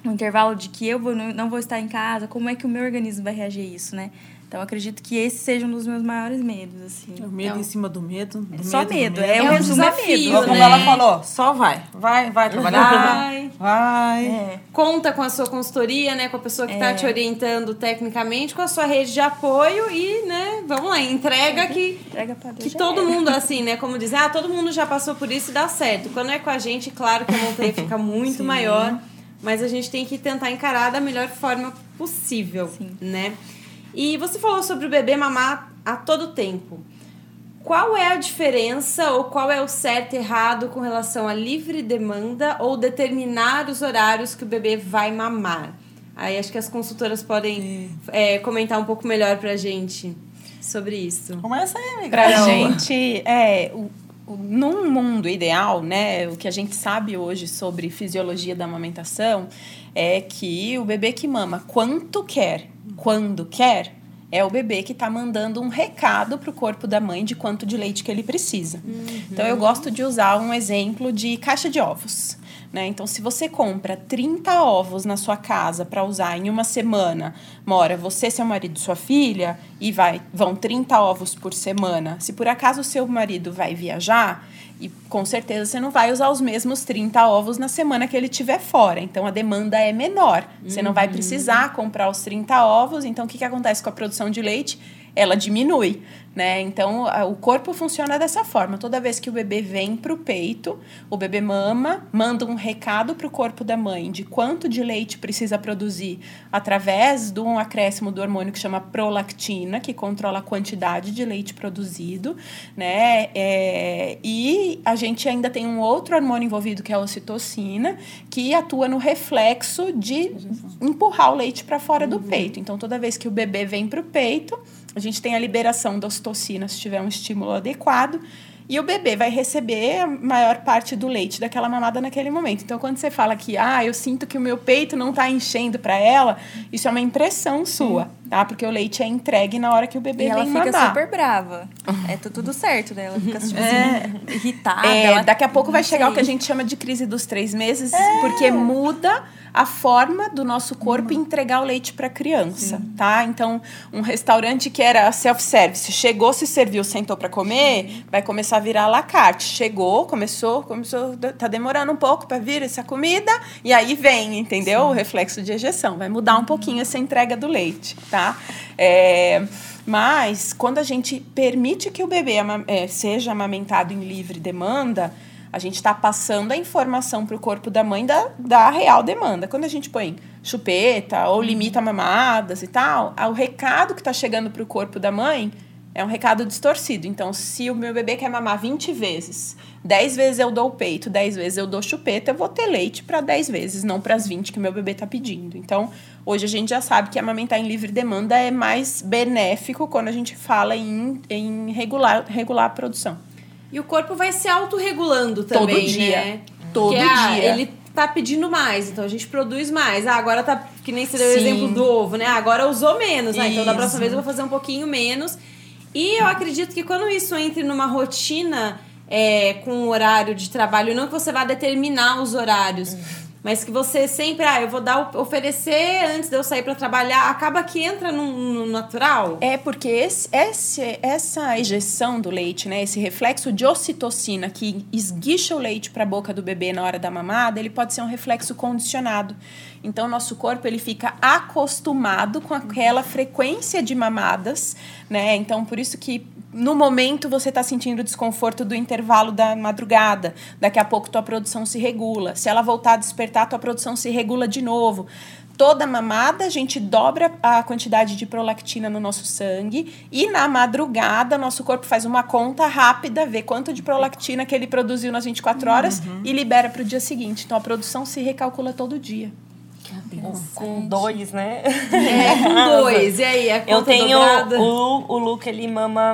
o intervalo de que eu vou, não não vou estar em casa, como é que o meu organismo vai reagir a isso, né? Então eu acredito que esse seja um dos meus maiores medos, assim. O medo em cima do medo. Do Só medo, do medo, é É o um resumo é desafio, medo. Como né? ela falou, só vai. Vai, vai trabalhar. Vai. Vai. É. Conta com a sua consultoria, né? Com a pessoa que É. está te orientando tecnicamente, com a sua rede de apoio e, né, vamos lá, entrega que, Entrega pra Deus. que todo mundo, assim, né? Como dizer, ah, todo mundo já passou por isso e dá certo. Quando é com a gente, claro que a montanha fica muito Sim. maior, mas a gente tem que tentar encarar da melhor forma possível, Sim. né? E você falou sobre o bebê mamar a todo tempo. Qual é a diferença ou qual é o certo e errado com relação à livre demanda ou determinar os horários que o bebê vai mamar? Aí acho que as consultoras podem é, comentar um pouco melhor pra gente sobre isso. Começa aí, amiga. Pra Carol. gente, é, o, o- num mundo ideal, né, o que a gente sabe hoje sobre fisiologia da amamentação é que o bebê que mama quanto quer, quando quer, é o bebê que está mandando um recado para o corpo da mãe de quanto de leite que ele precisa. Então, eu gosto de usar um exemplo de caixa de ovos. Né? Então, se você compra 30 ovos na sua casa para usar em uma semana, mora você, seu marido, sua filha, e vai vão 30 ovos por semana. Se por acaso o seu marido vai viajar, e com certeza você não vai usar os mesmos 30 ovos na semana que ele estiver fora. Então a demanda é menor. Você não vai precisar comprar os 30 ovos. Então o que, que acontece com a produção de leite? Ela diminui. Né? Então, a, o corpo funciona dessa forma. Toda vez que o bebê vem para o peito, o bebê mama, manda um recado para o corpo da mãe de quanto de leite precisa produzir através de um acréscimo do hormônio que chama prolactina, que controla a quantidade de leite produzido. Né? É, e a gente ainda tem um outro hormônio envolvido, que é a ocitocina, que atua no reflexo de empurrar o leite para fora do peito. Então, toda vez que o bebê vem para o peito, a gente tem a liberação da ocitocina se tiver um estímulo adequado. E o bebê vai receber a maior parte do leite daquela mamada naquele momento. Então, quando você fala que, ah, eu sinto que o meu peito não está enchendo para ela, isso é uma impressão sua, tá? Porque o leite é entregue na hora que o bebê E ela vem fica mamar. super brava. É tu- tudo certo, né? Ela fica tipo, É. assim, irritada. É, ela- daqui a pouco vai chegar o que a gente chama de crise dos três meses, É. porque muda a forma do nosso corpo entregar o leite para a criança, tá? Então, um restaurante que era self-service, chegou, se serviu, sentou para comer, vai começar a virar à la carte. Chegou, começou, começou, tá demorando um pouco para vir essa comida, e aí vem, entendeu? O reflexo de ejeção. Vai mudar um pouquinho essa entrega do leite, tá? É, mas, quando a gente permite que o bebê é, seja amamentado em livre demanda, a gente está passando a informação para o corpo da mãe da, da real demanda. Quando a gente põe chupeta ou limita mamadas e tal, o recado que está chegando para o corpo da mãe é um recado distorcido. Então, se o meu bebê quer mamar 20 vezes, 10 vezes eu dou o peito, 10 vezes eu dou chupeta, eu vou ter leite para 10 vezes, não para as 20 que o meu bebê está pedindo. Então, hoje a gente já sabe que amamentar em livre demanda é mais benéfico quando a gente fala em, em regular, regular a produção. E o corpo vai se autorregulando Todo também, dia. né? Todo Porque, ah, dia. ele tá pedindo mais, então a gente produz mais. Ah, agora tá. Que nem você deu o exemplo do ovo, né? Agora usou menos. Ah, então da próxima vez eu vou fazer um pouquinho menos. E eu acredito que quando isso entre numa rotina é, com um horário de trabalho, não que você vá determinar os horários. Mas que você sempre, ah, eu vou dar, oferecer antes de eu sair pra trabalhar, acaba que entra no, no natural. É porque esse, esse- essa ejeção do leite, né, esse reflexo de ocitocina que esguicha o leite para a boca do bebê na hora da mamada, ele pode ser um reflexo condicionado. Então, nosso corpo ele fica acostumado com aquela frequência de mamadas, né? Então, por isso que no momento você está sentindo o desconforto do intervalo da madrugada. Daqui a pouco tua produção se regula. Se ela voltar a despertar, tua produção se regula de novo. Toda mamada, a gente dobra a quantidade de prolactina no nosso sangue e na madrugada, nosso corpo faz uma conta rápida, vê quanto de prolactina que ele produziu nas 24 horas e libera para o dia seguinte. Então a produção se recalcula todo dia. Com dois, né? É, com dois. E aí, a conta Eu tenho. dobrada? O, o Luke, ele mama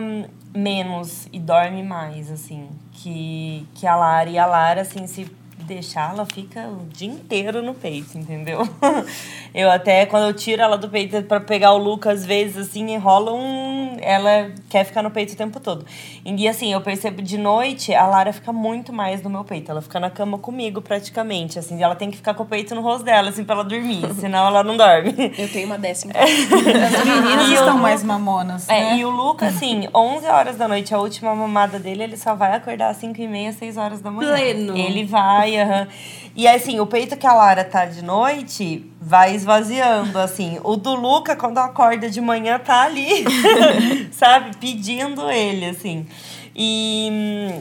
menos e dorme mais, assim. Que, que a Lara. E a Lara, assim, se deixar, ela fica o dia inteiro no peito, entendeu? Eu até, quando eu tiro ela do peito pra pegar o Luke, às vezes, assim, enrola um. Ela quer ficar no peito o tempo todo. E assim, eu percebo de noite, a Lara fica muito mais no meu peito. Ela fica na cama comigo, praticamente. Assim, ela tem que ficar com o peito no rosto dela, assim, pra ela dormir. senão ela não dorme. Eu tenho uma casa. As meninas estão eu- mais mamonas, É, né? e o Luca, assim, 11 horas da noite, a última mamada dele, ele só vai acordar às 5 e meia, 6 horas da manhã. Pleno. Ele vai, aham. E assim, o peito que a Lara tá de noite vai esvaziando, assim. O do Luca, quando acorda de manhã, tá ali, sabe? Pedindo ele, assim. E.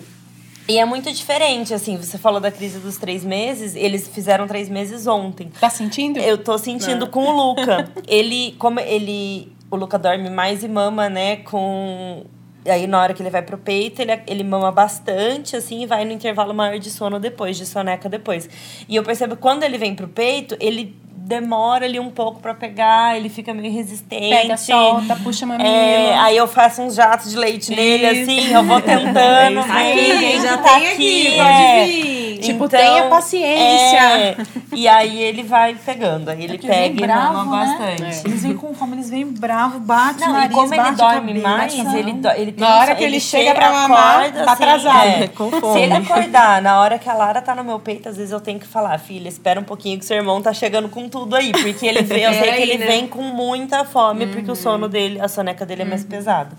E é muito diferente, assim, você falou da crise dos três meses, eles fizeram três meses ontem. Tá sentindo? Eu tô sentindo com o Luca. Ele, como ele. O Luca dorme mais e mama, né? Com. Aí na hora que ele vai pro peito, ele, ele mama bastante, assim, e vai no intervalo maior de sono depois, de soneca depois. E eu percebo que quando ele vem pro peito, ele demora ali um pouco pra pegar, ele fica meio resistente. Pega, solta, puxa mamilo. É, aí eu faço uns jatos de leite nele, Isso. assim, eu vou tentando. É isso ver, Aqui, gente, já tá tem aqui, é. pode vir. Tipo, tenha paciência. é, e aí ele vai pegando, aí ele Porque vem pega e bravo, mama né? bastante. Eles vêm com fome, eles vêm bravo, bate o Não, nariz, e como ele bate a dorme mais, a ele, do- ele tem Na hora que ele chega pra mamar, tá atrasado. é, Com Se fome. ele acordar na hora que a Lara tá no meu peito, às vezes eu tenho que falar, filha, espera um pouquinho que seu irmão tá chegando com tudo aí. Porque ele vem, eu sei Pera que ele vem com muita fome, porque o sono dele, a soneca dele é mais pesada.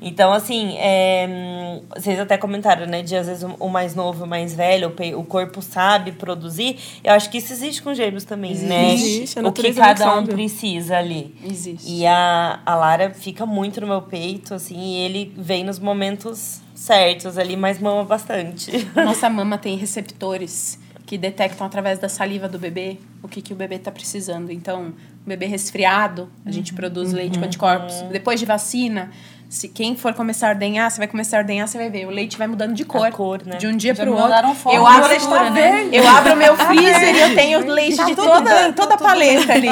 Então, assim, é, vocês até comentaram, né, de às vezes o- mais novo o mais velho, o, corpo sabe produzir. Eu acho que isso existe com gêmeos também, né? Existe, o que cada um precisa ali. Existe. E a, a Lara fica muito no meu peito, assim, e ele vem nos momentos certos ali, mas mama bastante. Nossa mama tem receptores que detectam através da saliva do bebê o que, que o bebê está precisando. Então, o bebê resfriado, a gente produz leite com anticorpos. Depois de vacina, se quem for começar a ordenhar, você vai começar a ordenhar, você vai ver. O leite vai mudando de cor. cor, né? De um dia para o outro. foto Eu abro, tá verde. eu abro o meu freezer e eu tenho leite Tá de toda, bem, toda a paleta ali.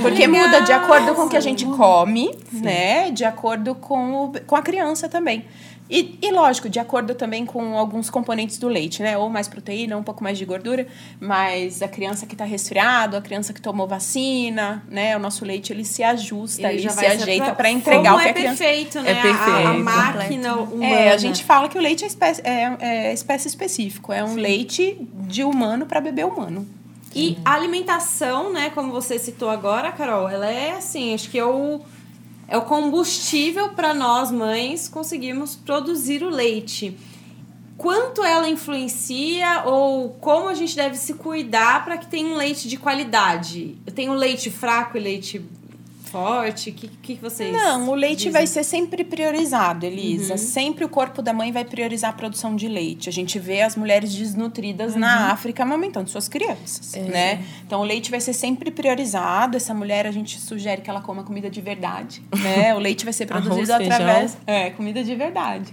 Porque muda de acordo com o que a gente come, né? De acordo com, o, com a criança também. E, e, lógico, de acordo também com alguns componentes do leite, né? Ou mais proteína, um pouco mais de gordura. Mas a criança que está resfriado, a criança que tomou vacina, né? O nosso leite, ele se ajusta, ele, já se ajeita para entregar como o que é a criança... perfeito, né? É perfeito. A, a máquina humana. É, a gente fala que o leite é espécie, é, é espécie específico. É um leite de humano para bebê humano. E a alimentação, né, como você citou agora, Carol, ela é assim, acho que é o, é o combustível para nós mães conseguirmos produzir o leite. Quanto ela influencia ou como a gente deve se cuidar para que tenha um leite de qualidade? Eu tenho leite fraco e leite forte? O que, que vocês Não, o leite dizem? vai ser sempre priorizado, Elisa. Uhum. Sempre o corpo da mãe vai priorizar a produção de leite. A gente vê as mulheres desnutridas Uhum. na África amamentando suas crianças, É. né? Então o leite vai ser sempre priorizado. Essa mulher a gente sugere que ela coma comida de verdade, né? O leite vai ser produzido Arroz, através feijão. é, comida de verdade.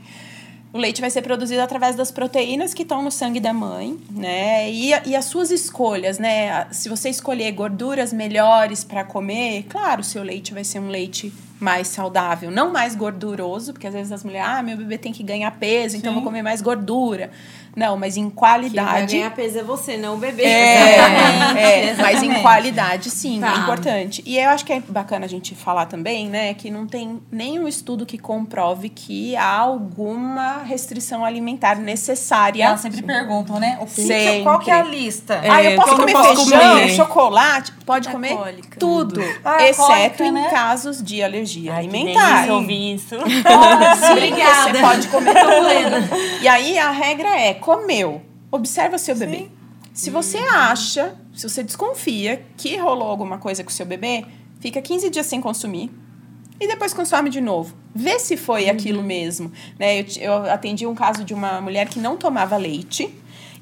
O leite vai ser produzido através das proteínas que estão no sangue da mãe, né? E, e as suas escolhas, né? Se você escolher gorduras melhores para comer, claro, seu leite vai ser um leite mais saudável, não mais gorduroso, porque às vezes as mulheres, ah, meu bebê tem que ganhar peso, então eu vou comer mais gordura. Não, mas em Quem vai qualidade. ganhar peso é você, não o bebê. É, é, mas em qualidade, sim, Tá. é importante. E eu acho que é bacana a gente falar também, né, que não tem nenhum estudo que comprove que há alguma restrição alimentar necessária. elas sempre perguntam, né? O que Sempre. qual que é a lista? Ah, eu É, posso eu não comer posso feijão, comer. chocolate? Pode É comer cólica. tudo, Ah, é exceto cólica, em né? casos de alergia Ai, que alimentar. delícia ouvir isso. Sim, Obrigada. Você pode comer tudo. E aí a regra é: comeu, observa seu bebê. Se você acha, se você desconfia que rolou alguma coisa com o seu bebê, fica 15 dias sem consumir. E depois consome de novo. Vê se foi aquilo mesmo. Né? Eu, eu atendi um caso de uma mulher que não tomava leite.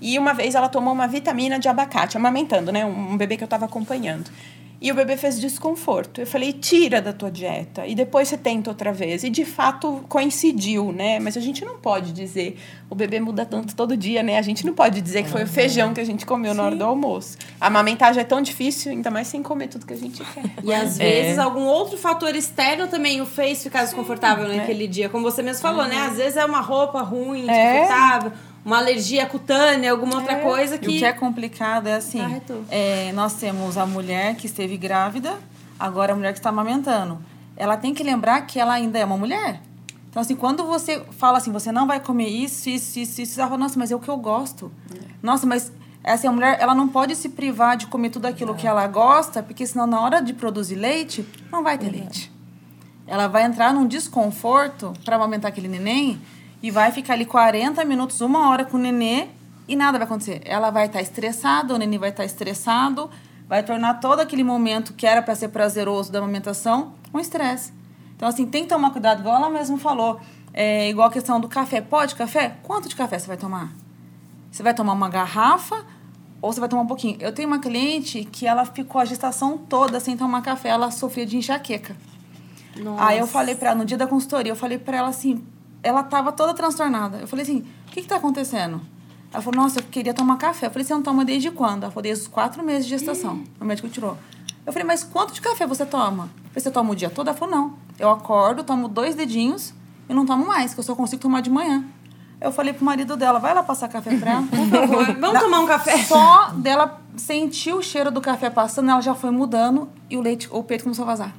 E uma vez ela tomou uma vitamina de abacate, amamentando, né? Um, um bebê que eu estava acompanhando. E o bebê fez desconforto. Eu falei, tira da tua dieta. E depois você tenta outra vez. E de fato coincidiu, né? Mas a gente não pode dizer, o bebê muda tanto todo dia, né? A gente não pode dizer que foi o feijão que a gente comeu na hora do almoço. Amamentar já é tão difícil, ainda mais sem comer tudo que a gente quer. E às vezes algum outro fator externo também o fez ficar desconfortável naquele dia. Como você mesmo falou, né? Às vezes é uma roupa ruim, É. uma alergia cutânea, alguma outra coisa E que. o que é complicado é assim: é, nós temos a mulher que esteve grávida, agora a mulher que está amamentando. Ela tem que lembrar que ela ainda é uma mulher. Então, assim, quando você fala assim, você não vai comer isso, isso, isso, isso, ela fala, nossa, mas é o que eu gosto. Nossa, mas assim, a mulher ela não pode se privar de comer tudo aquilo que ela gosta, porque senão na hora de produzir leite, não vai ter leite. Ela vai entrar num desconforto para amamentar aquele neném e vai ficar ali 40 minutos, uma hora com o nenê e nada vai acontecer. Ela vai estar estressada, o neném vai estar estressado, vai tornar todo aquele momento que era para ser prazeroso da amamentação um estresse. Então, assim, tem que tomar cuidado, igual ela mesmo falou. É igual a questão do café. Pode café? Quanto de café você vai tomar? Você vai tomar uma garrafa ou você vai tomar um pouquinho? Eu tenho uma cliente que ela ficou a gestação toda sem tomar café. Ela sofria de enxaqueca. Nossa. Aí eu falei pra ela, no dia da consultoria, eu falei pra ela assim, ela tava toda transtornada. Eu falei assim, o que que tá acontecendo? Ela falou, nossa, eu queria tomar café. Eu falei, você não toma desde quando? Ela falou, desde os quatro meses de gestação. O médico tirou. Eu falei, mas quanto de café você toma? Eu falei, você toma o dia todo? Ela falou, não. Eu acordo, tomo dois dedinhos e não tomo mais, que eu só consigo tomar de manhã. Eu falei pro marido dela, vai lá passar café pra ela, por favor. Vamos tomar um café? Só dela sentir o cheiro do café passando, ela já foi mudando e o leite, o peito começou a vazar.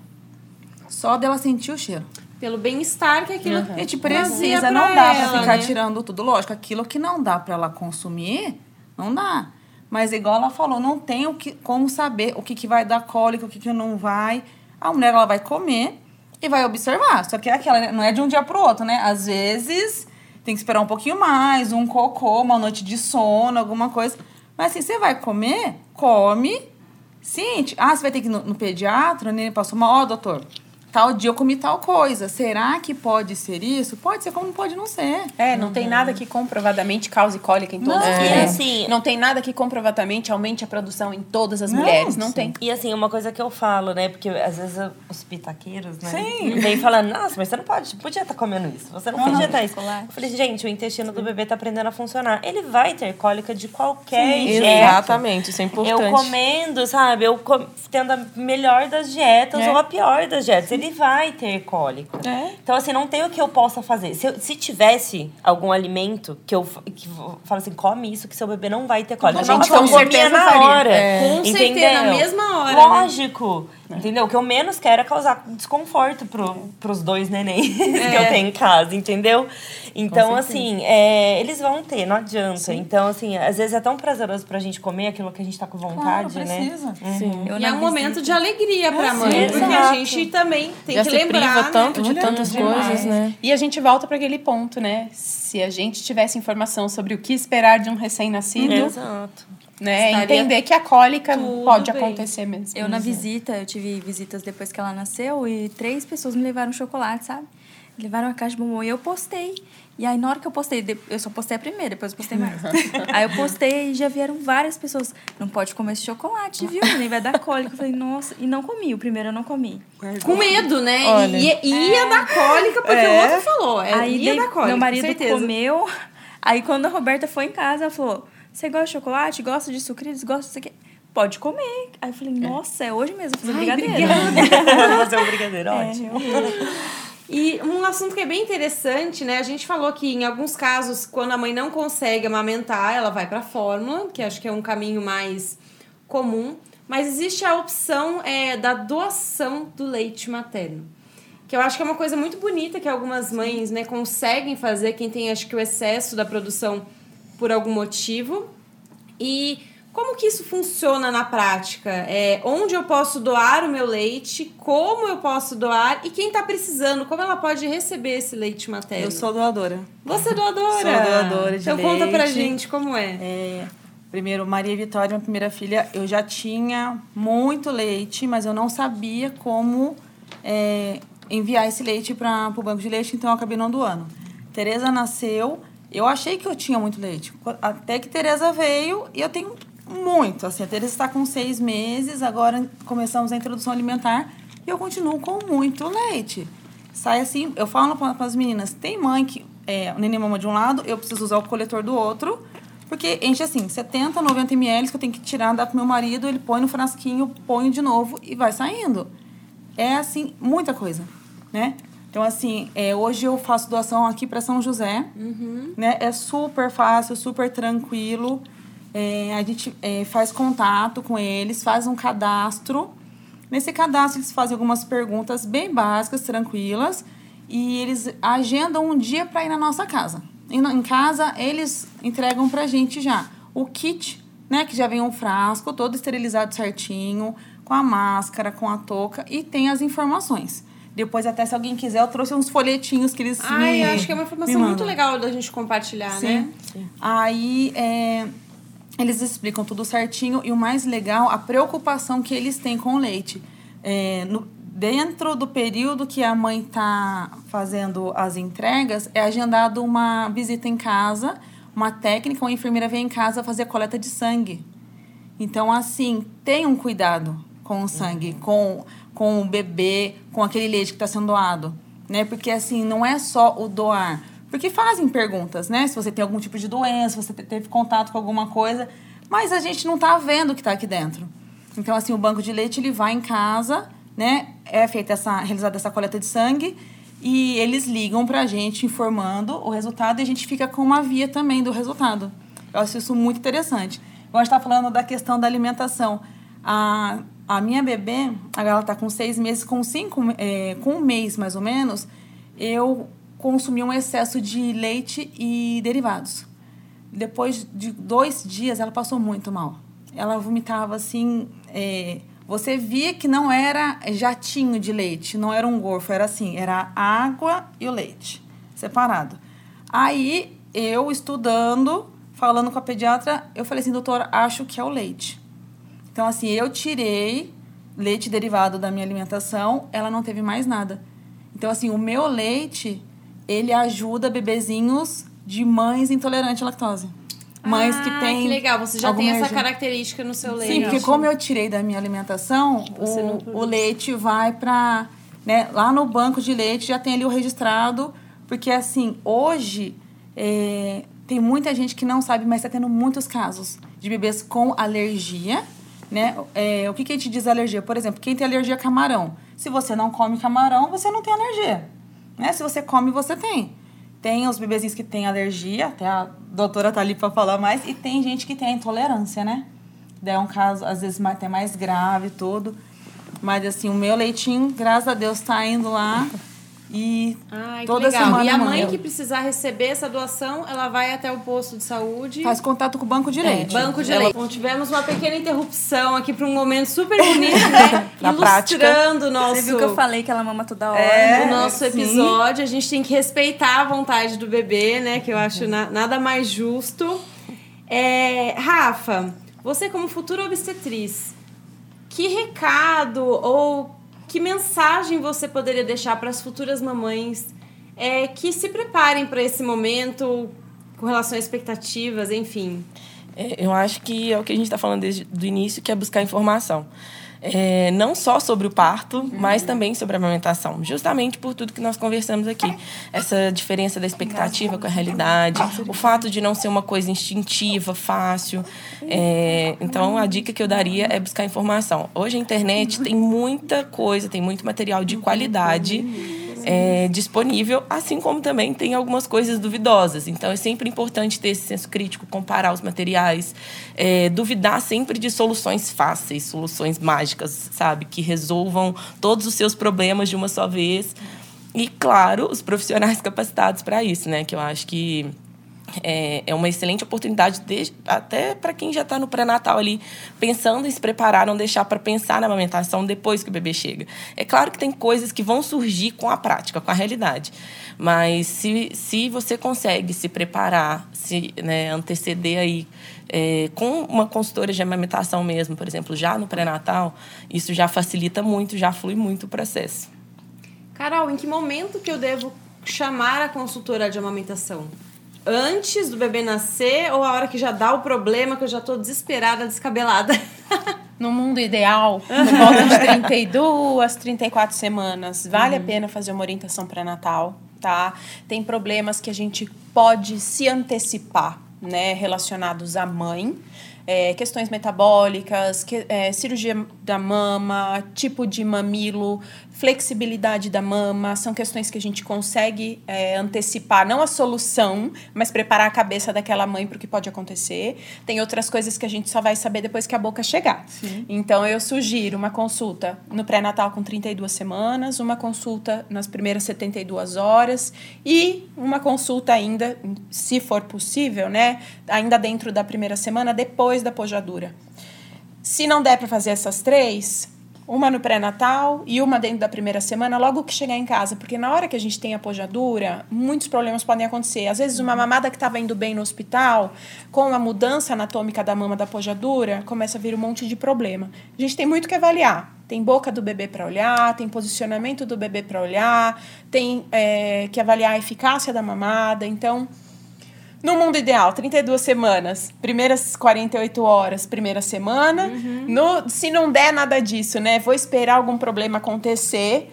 Só dela sentir o cheiro. Pelo bem-estar que aquilo A gente trazia precisa, pra não dá pra ela, ficar né? tirando tudo. Lógico, aquilo que não dá pra ela consumir, não dá. Mas igual ela falou, não tem o que, como saber o que, que vai dar cólica, o que, que não vai. A mulher ela vai comer e vai observar. Só que é aquela, né? não é de um dia pro outro, né? Às vezes tem que esperar um pouquinho mais, um cocô, uma noite de sono, alguma coisa. Mas assim, você vai comer, come, sente. Ah, você vai ter que ir no, no pediatra, né? Passou uma, ó, doutor, tal dia eu comi tal coisa. Será que pode ser isso? Pode ser, como pode não ser. É, não tem nada que comprovadamente cause cólica em todos Não. os E mulheres. assim- Não tem nada que comprovadamente aumente a produção em todas as mulheres. Não tem. E assim, uma coisa que eu falo, né? Porque às vezes eu- os pitaqueiros, né? Sim. Vem falando, nossa, mas você não pode, podia estar comendo isso. Você não podia estar isso. chocolate. Eu falei, gente, o intestino do bebê tá aprendendo a funcionar. Ele vai ter cólica de qualquer Sim, jeito. Exatamente, isso é Eu importante. comendo, sabe? Eu com- tendo a melhor das dietas É. ou a pior das dietas. Ele vai ter cólica. É. Então, assim, não tem o que eu possa fazer. Se, eu- se tivesse algum alimento que eu que falo assim, come isso que seu bebê não vai ter cólica. A gente Nossa, com eu comia na faria. hora. Com entendeu? certeza, na mesma hora, né? Lógico. Entendeu? O que eu menos quero é causar desconforto pro, pros dois nenéns que eu tenho em casa, entendeu? Então, assim, é, eles vão ter, não adianta. Então, assim, às vezes é tão prazeroso pra gente comer aquilo que a gente tá com Claro, vontade, né? precisa. Sim. Eu E é um momento de alegria pra mãe, sim, porque a exato. gente também tem Já que se lembrar. priva né? tanto de Olha, tantas demais. coisas, né? E a gente volta para aquele ponto, né? Se a gente tivesse informação sobre o que esperar de um recém-nascido, Exato. Né? Estaria Entender que a cólica tudo pode bem. acontecer mesmo. Eu na visita, eu tive visitas depois que ela nasceu e três pessoas me levaram chocolate, sabe? Levaram a caixa de bombom e eu postei. E aí, na hora que eu postei, eu só postei a primeira, depois eu postei mais. aí eu postei e já vieram várias pessoas. Não pode comer esse chocolate, viu? Nem vai dar cólica. Eu falei, nossa. E não comi, o primeiro eu não comi. Com medo, né? Olha. E, e ia dar cólica, porque É. o outro falou. É, aí ia daí, dar cólica, meu marido certeza. comeu. Aí quando a Roberta foi em casa, ela falou: Você gosta de chocolate? Gosta de sucrilhos? Gosta disso aqui? Pode comer. Aí eu falei, nossa, é hoje mesmo, vou fazer Ai, brigadeiro. obrigada. Fazer um brigadeiro, ótimo. E um assunto que é bem interessante, né? A gente falou que em alguns casos, quando a mãe não consegue amamentar, ela vai para fórmula, que acho que é um caminho mais comum. Mas existe a opção é, da doação do leite materno. Que eu acho que é uma coisa muito bonita que algumas mães né, conseguem fazer, quem tem acho que o excesso da produção por algum motivo. E como que isso funciona na prática? É, onde eu posso doar o meu leite? Como eu posso doar? E quem está precisando, como ela pode receber esse leite materno? Eu sou doadora. Você é doadora? Sou doadora de Então conta pra leite. gente como é. É, primeiro, Maria Vitória, minha primeira filha, eu já tinha muito leite, mas eu não sabia como é, enviar esse leite para o banco de leite, então eu acabei não doando. Tereza nasceu, eu achei que eu tinha muito leite. Até que Tereza veio e eu tenho muito. Assim, a Tereza está com seis meses, agora começamos a introdução alimentar e eu continuo com muito leite. Sai assim, eu falo para as meninas, tem mãe que é, o neném mama de um lado, eu preciso usar o coletor do outro, porque enche assim, 70, 90 ml que eu tenho que tirar, dar pro meu marido, ele põe no frasquinho, põe de novo e vai saindo. É assim, muita coisa, né? Então, assim, é, hoje eu faço doação aqui para São José, né? É super fácil, super tranquilo. É, a gente é, faz contato com eles, faz um cadastro. Nesse cadastro, eles fazem algumas perguntas bem básicas, tranquilas, e eles agendam um dia para ir na nossa casa. E na- em casa, eles entregam pra gente já o kit, né? Que já vem um frasco todo esterilizado certinho, com a máscara, com a touca, e tem as informações. Depois, até se alguém quiser, eu trouxe uns folhetinhos que eles Ai, me, eu acho que é uma informação muito legal da gente compartilhar, Sim. né? Aí é, eles explicam tudo certinho e o mais legal, a preocupação que eles têm com o leite. É, no- dentro do período que a mãe está fazendo as entregas, é agendado uma visita em casa, uma técnica, uma enfermeira vem em casa fazer a coleta de sangue. Então, assim, tem um cuidado com o sangue, com, com o bebê, com aquele leite que está sendo doado. Né? Porque, assim, não é só o doar. Porque fazem perguntas, né? Se você tem algum tipo de doença, se você te- teve contato com alguma coisa. Mas a gente não está vendo o que está aqui dentro. Então, assim, o banco de leite, ele vai em casa, né? É feita essa, realizada essa coleta de sangue. e eles ligam pra gente informando o resultado e a gente fica com uma via também do resultado. Eu acho isso muito interessante. Igual a gente tá falando da questão da alimentação. A, a minha bebê, ela tá com seis meses, com cinco, é, com um mês mais ou menos, eu consumi um excesso de leite e derivados. Depois de dois dias, ela passou muito mal. Ela vomitava assim. É, você via que não era jatinho de leite, não era um gorfo, era assim, era água e o leite, separado. Aí eu estudando, falando com a pediatra, eu falei assim, doutor, acho que é o leite. Então, assim, eu tirei leite derivado da minha alimentação, ela não teve mais nada. Então, assim, o meu leite, ele ajuda bebezinhos de mães intolerantes à lactose. Mães que Ah, têm. que legal, você já tem essa característica no seu leite. Sim, porque como eu tirei da minha alimentação, o, o leite vai para. Né, lá no banco de leite já tem ali o registrado, porque assim, hoje é, tem muita gente que não sabe, mas está tendo muitos casos de bebês com alergia. Né? É, o que, que a gente diz alergia? Por exemplo, quem tem alergia a camarão. Se você não come camarão, você não tem alergia. Né? Se você come, você tem. Tem os bebezinhos que têm alergia, até a doutora tá ali para falar mais, e tem gente que tem a intolerância, né? É um caso, às vezes, até mais grave tudo. Mas, assim, o meu leitinho, graças a Deus, tá indo lá. E Ai, toda legal. semana E a manda. mãe que precisar receber essa doação, ela vai até o posto de saúde. faz contato com o banco de leite. Banco de Ela- leite. Bom, tivemos uma pequena interrupção aqui para um momento super bonito, né? Na. Ilustrando o nosso, Você viu que eu falei que ela mama toda hora? É. o nosso sim. episódio. A gente tem que respeitar a vontade do bebê, né? Que eu acho na- nada mais justo. É, Rafa, você como futura obstetriz, que recado ou que mensagem você poderia deixar para as futuras mamães é, que se preparem para esse momento com relação a expectativas, enfim? É, Eu acho que é o que a gente está falando desde o início, que é buscar informação. É, não só sobre o parto, mas também sobre a amamentação. Justamente por tudo que nós conversamos aqui. Essa diferença da expectativa com a realidade, o fato de não ser uma coisa instintiva, fácil. É, então, a dica que eu daria é buscar informação. Hoje a internet tem muita coisa, tem muito material de qualidade é, disponível, assim como também tem algumas coisas duvidosas. Então é sempre importante ter esse senso crítico, comparar os materiais, é, duvidar sempre de soluções fáceis, soluções mágicas, sabe, que resolvam todos os seus problemas de uma só vez. E claro, os profissionais capacitados para isso, né? Que eu acho que é, é uma excelente oportunidade, de- até para quem já está no pré-natal ali, pensando em se preparar, não deixar para pensar na amamentação depois que o bebê chega. É claro que tem coisas que vão surgir com a prática, com a realidade. Mas se, se você consegue se preparar, se né, anteceder aí é, com uma consultora de amamentação mesmo, por exemplo, já no pré-natal, isso já facilita muito, já flui muito o processo. Carol, em que momento que eu devo chamar a consultora de amamentação? Antes do bebê nascer ou a hora que já dá o problema, que eu já tô desesperada, descabelada? No mundo ideal, por volta de 32, 34 semanas, vale a pena fazer uma orientação pré-natal, tá? Tem problemas que a gente pode se antecipar, né, relacionados à mãe. É, questões metabólicas, que- é, cirurgia da mama, tipo de mamilo, flexibilidade da mama, são questões que a gente consegue é, antecipar, não a solução, mas preparar a cabeça daquela mãe para o que pode acontecer. Tem outras coisas que a gente só vai saber depois que a boca chegar. Então, eu sugiro uma consulta no pré-natal com 32 semanas, uma consulta nas primeiras 72 horas e uma consulta ainda, se for possível, né, ainda dentro da primeira semana, depois da pojadura. Se não der para fazer essas três, uma no pré-natal e uma dentro da primeira semana, logo que chegar em casa, porque na hora que a gente tem a pojadura, muitos problemas podem acontecer. Às vezes, uma mamada que estava indo bem no hospital, com a mudança anatômica da mama da pojadura, começa a vir um monte de problema. A gente tem muito que avaliar. Tem boca do bebê para olhar, tem posicionamento do bebê para olhar, tem é, que avaliar a eficácia da mamada. Então, no mundo ideal, 32 semanas, primeiras 48 horas, primeira semana. No, se não der nada disso, né? Vou esperar algum problema acontecer.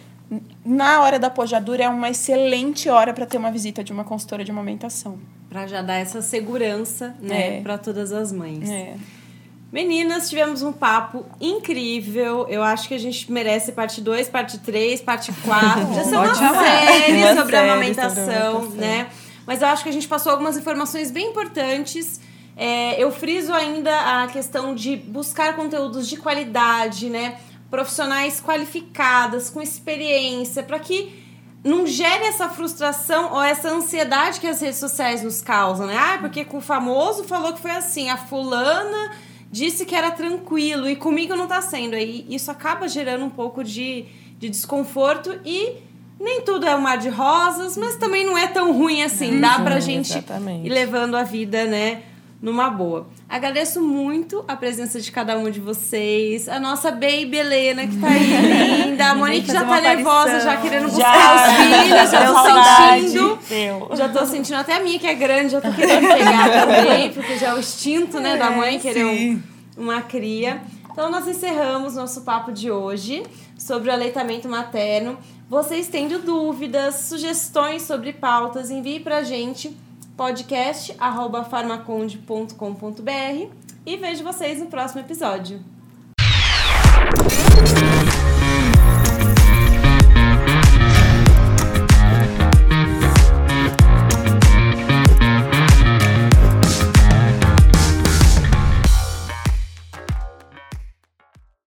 Na hora da pojadura é uma excelente hora para ter uma visita de uma consultora de amamentação. Pra já dar essa segurança, né, É. pra todas as mães. É. Meninas, tivemos um papo incrível. Eu acho que a gente merece parte 2, parte 3, parte 4. Já ser uma série sobre sobre a amamentação. né? Mas eu acho que a gente passou algumas informações bem importantes. É, eu friso ainda a questão de buscar conteúdos de qualidade, né? Profissionais qualificadas, com experiência, para que não gere essa frustração ou essa ansiedade que as redes sociais nos causam, né? Ah, porque o famoso falou que foi assim, a fulana disse que era tranquilo e comigo não tá sendo. Aí isso acaba gerando um pouco de, de desconforto e nem tudo é um mar de rosas, mas também não é tão ruim assim. Dá pra gente exatamente. ir levando a vida, né? Numa boa. Agradeço muito a presença de cada um de vocês. A nossa baby Helena, que tá aí, linda. A Monique já tá nervosa, aparição. já querendo buscar os filhos. Já tô saudade. sentindo. Deu. Já tô sentindo até a minha, que é grande, já tô querendo pegar também, porque já é o instinto, né, da mãe querer um- uma cria. Então, nós encerramos nosso papo de hoje sobre o aleitamento materno. Vocês tendo dúvidas, sugestões sobre pautas, envie para a gente podcast@farmaconde.com.br e vejo vocês no próximo episódio.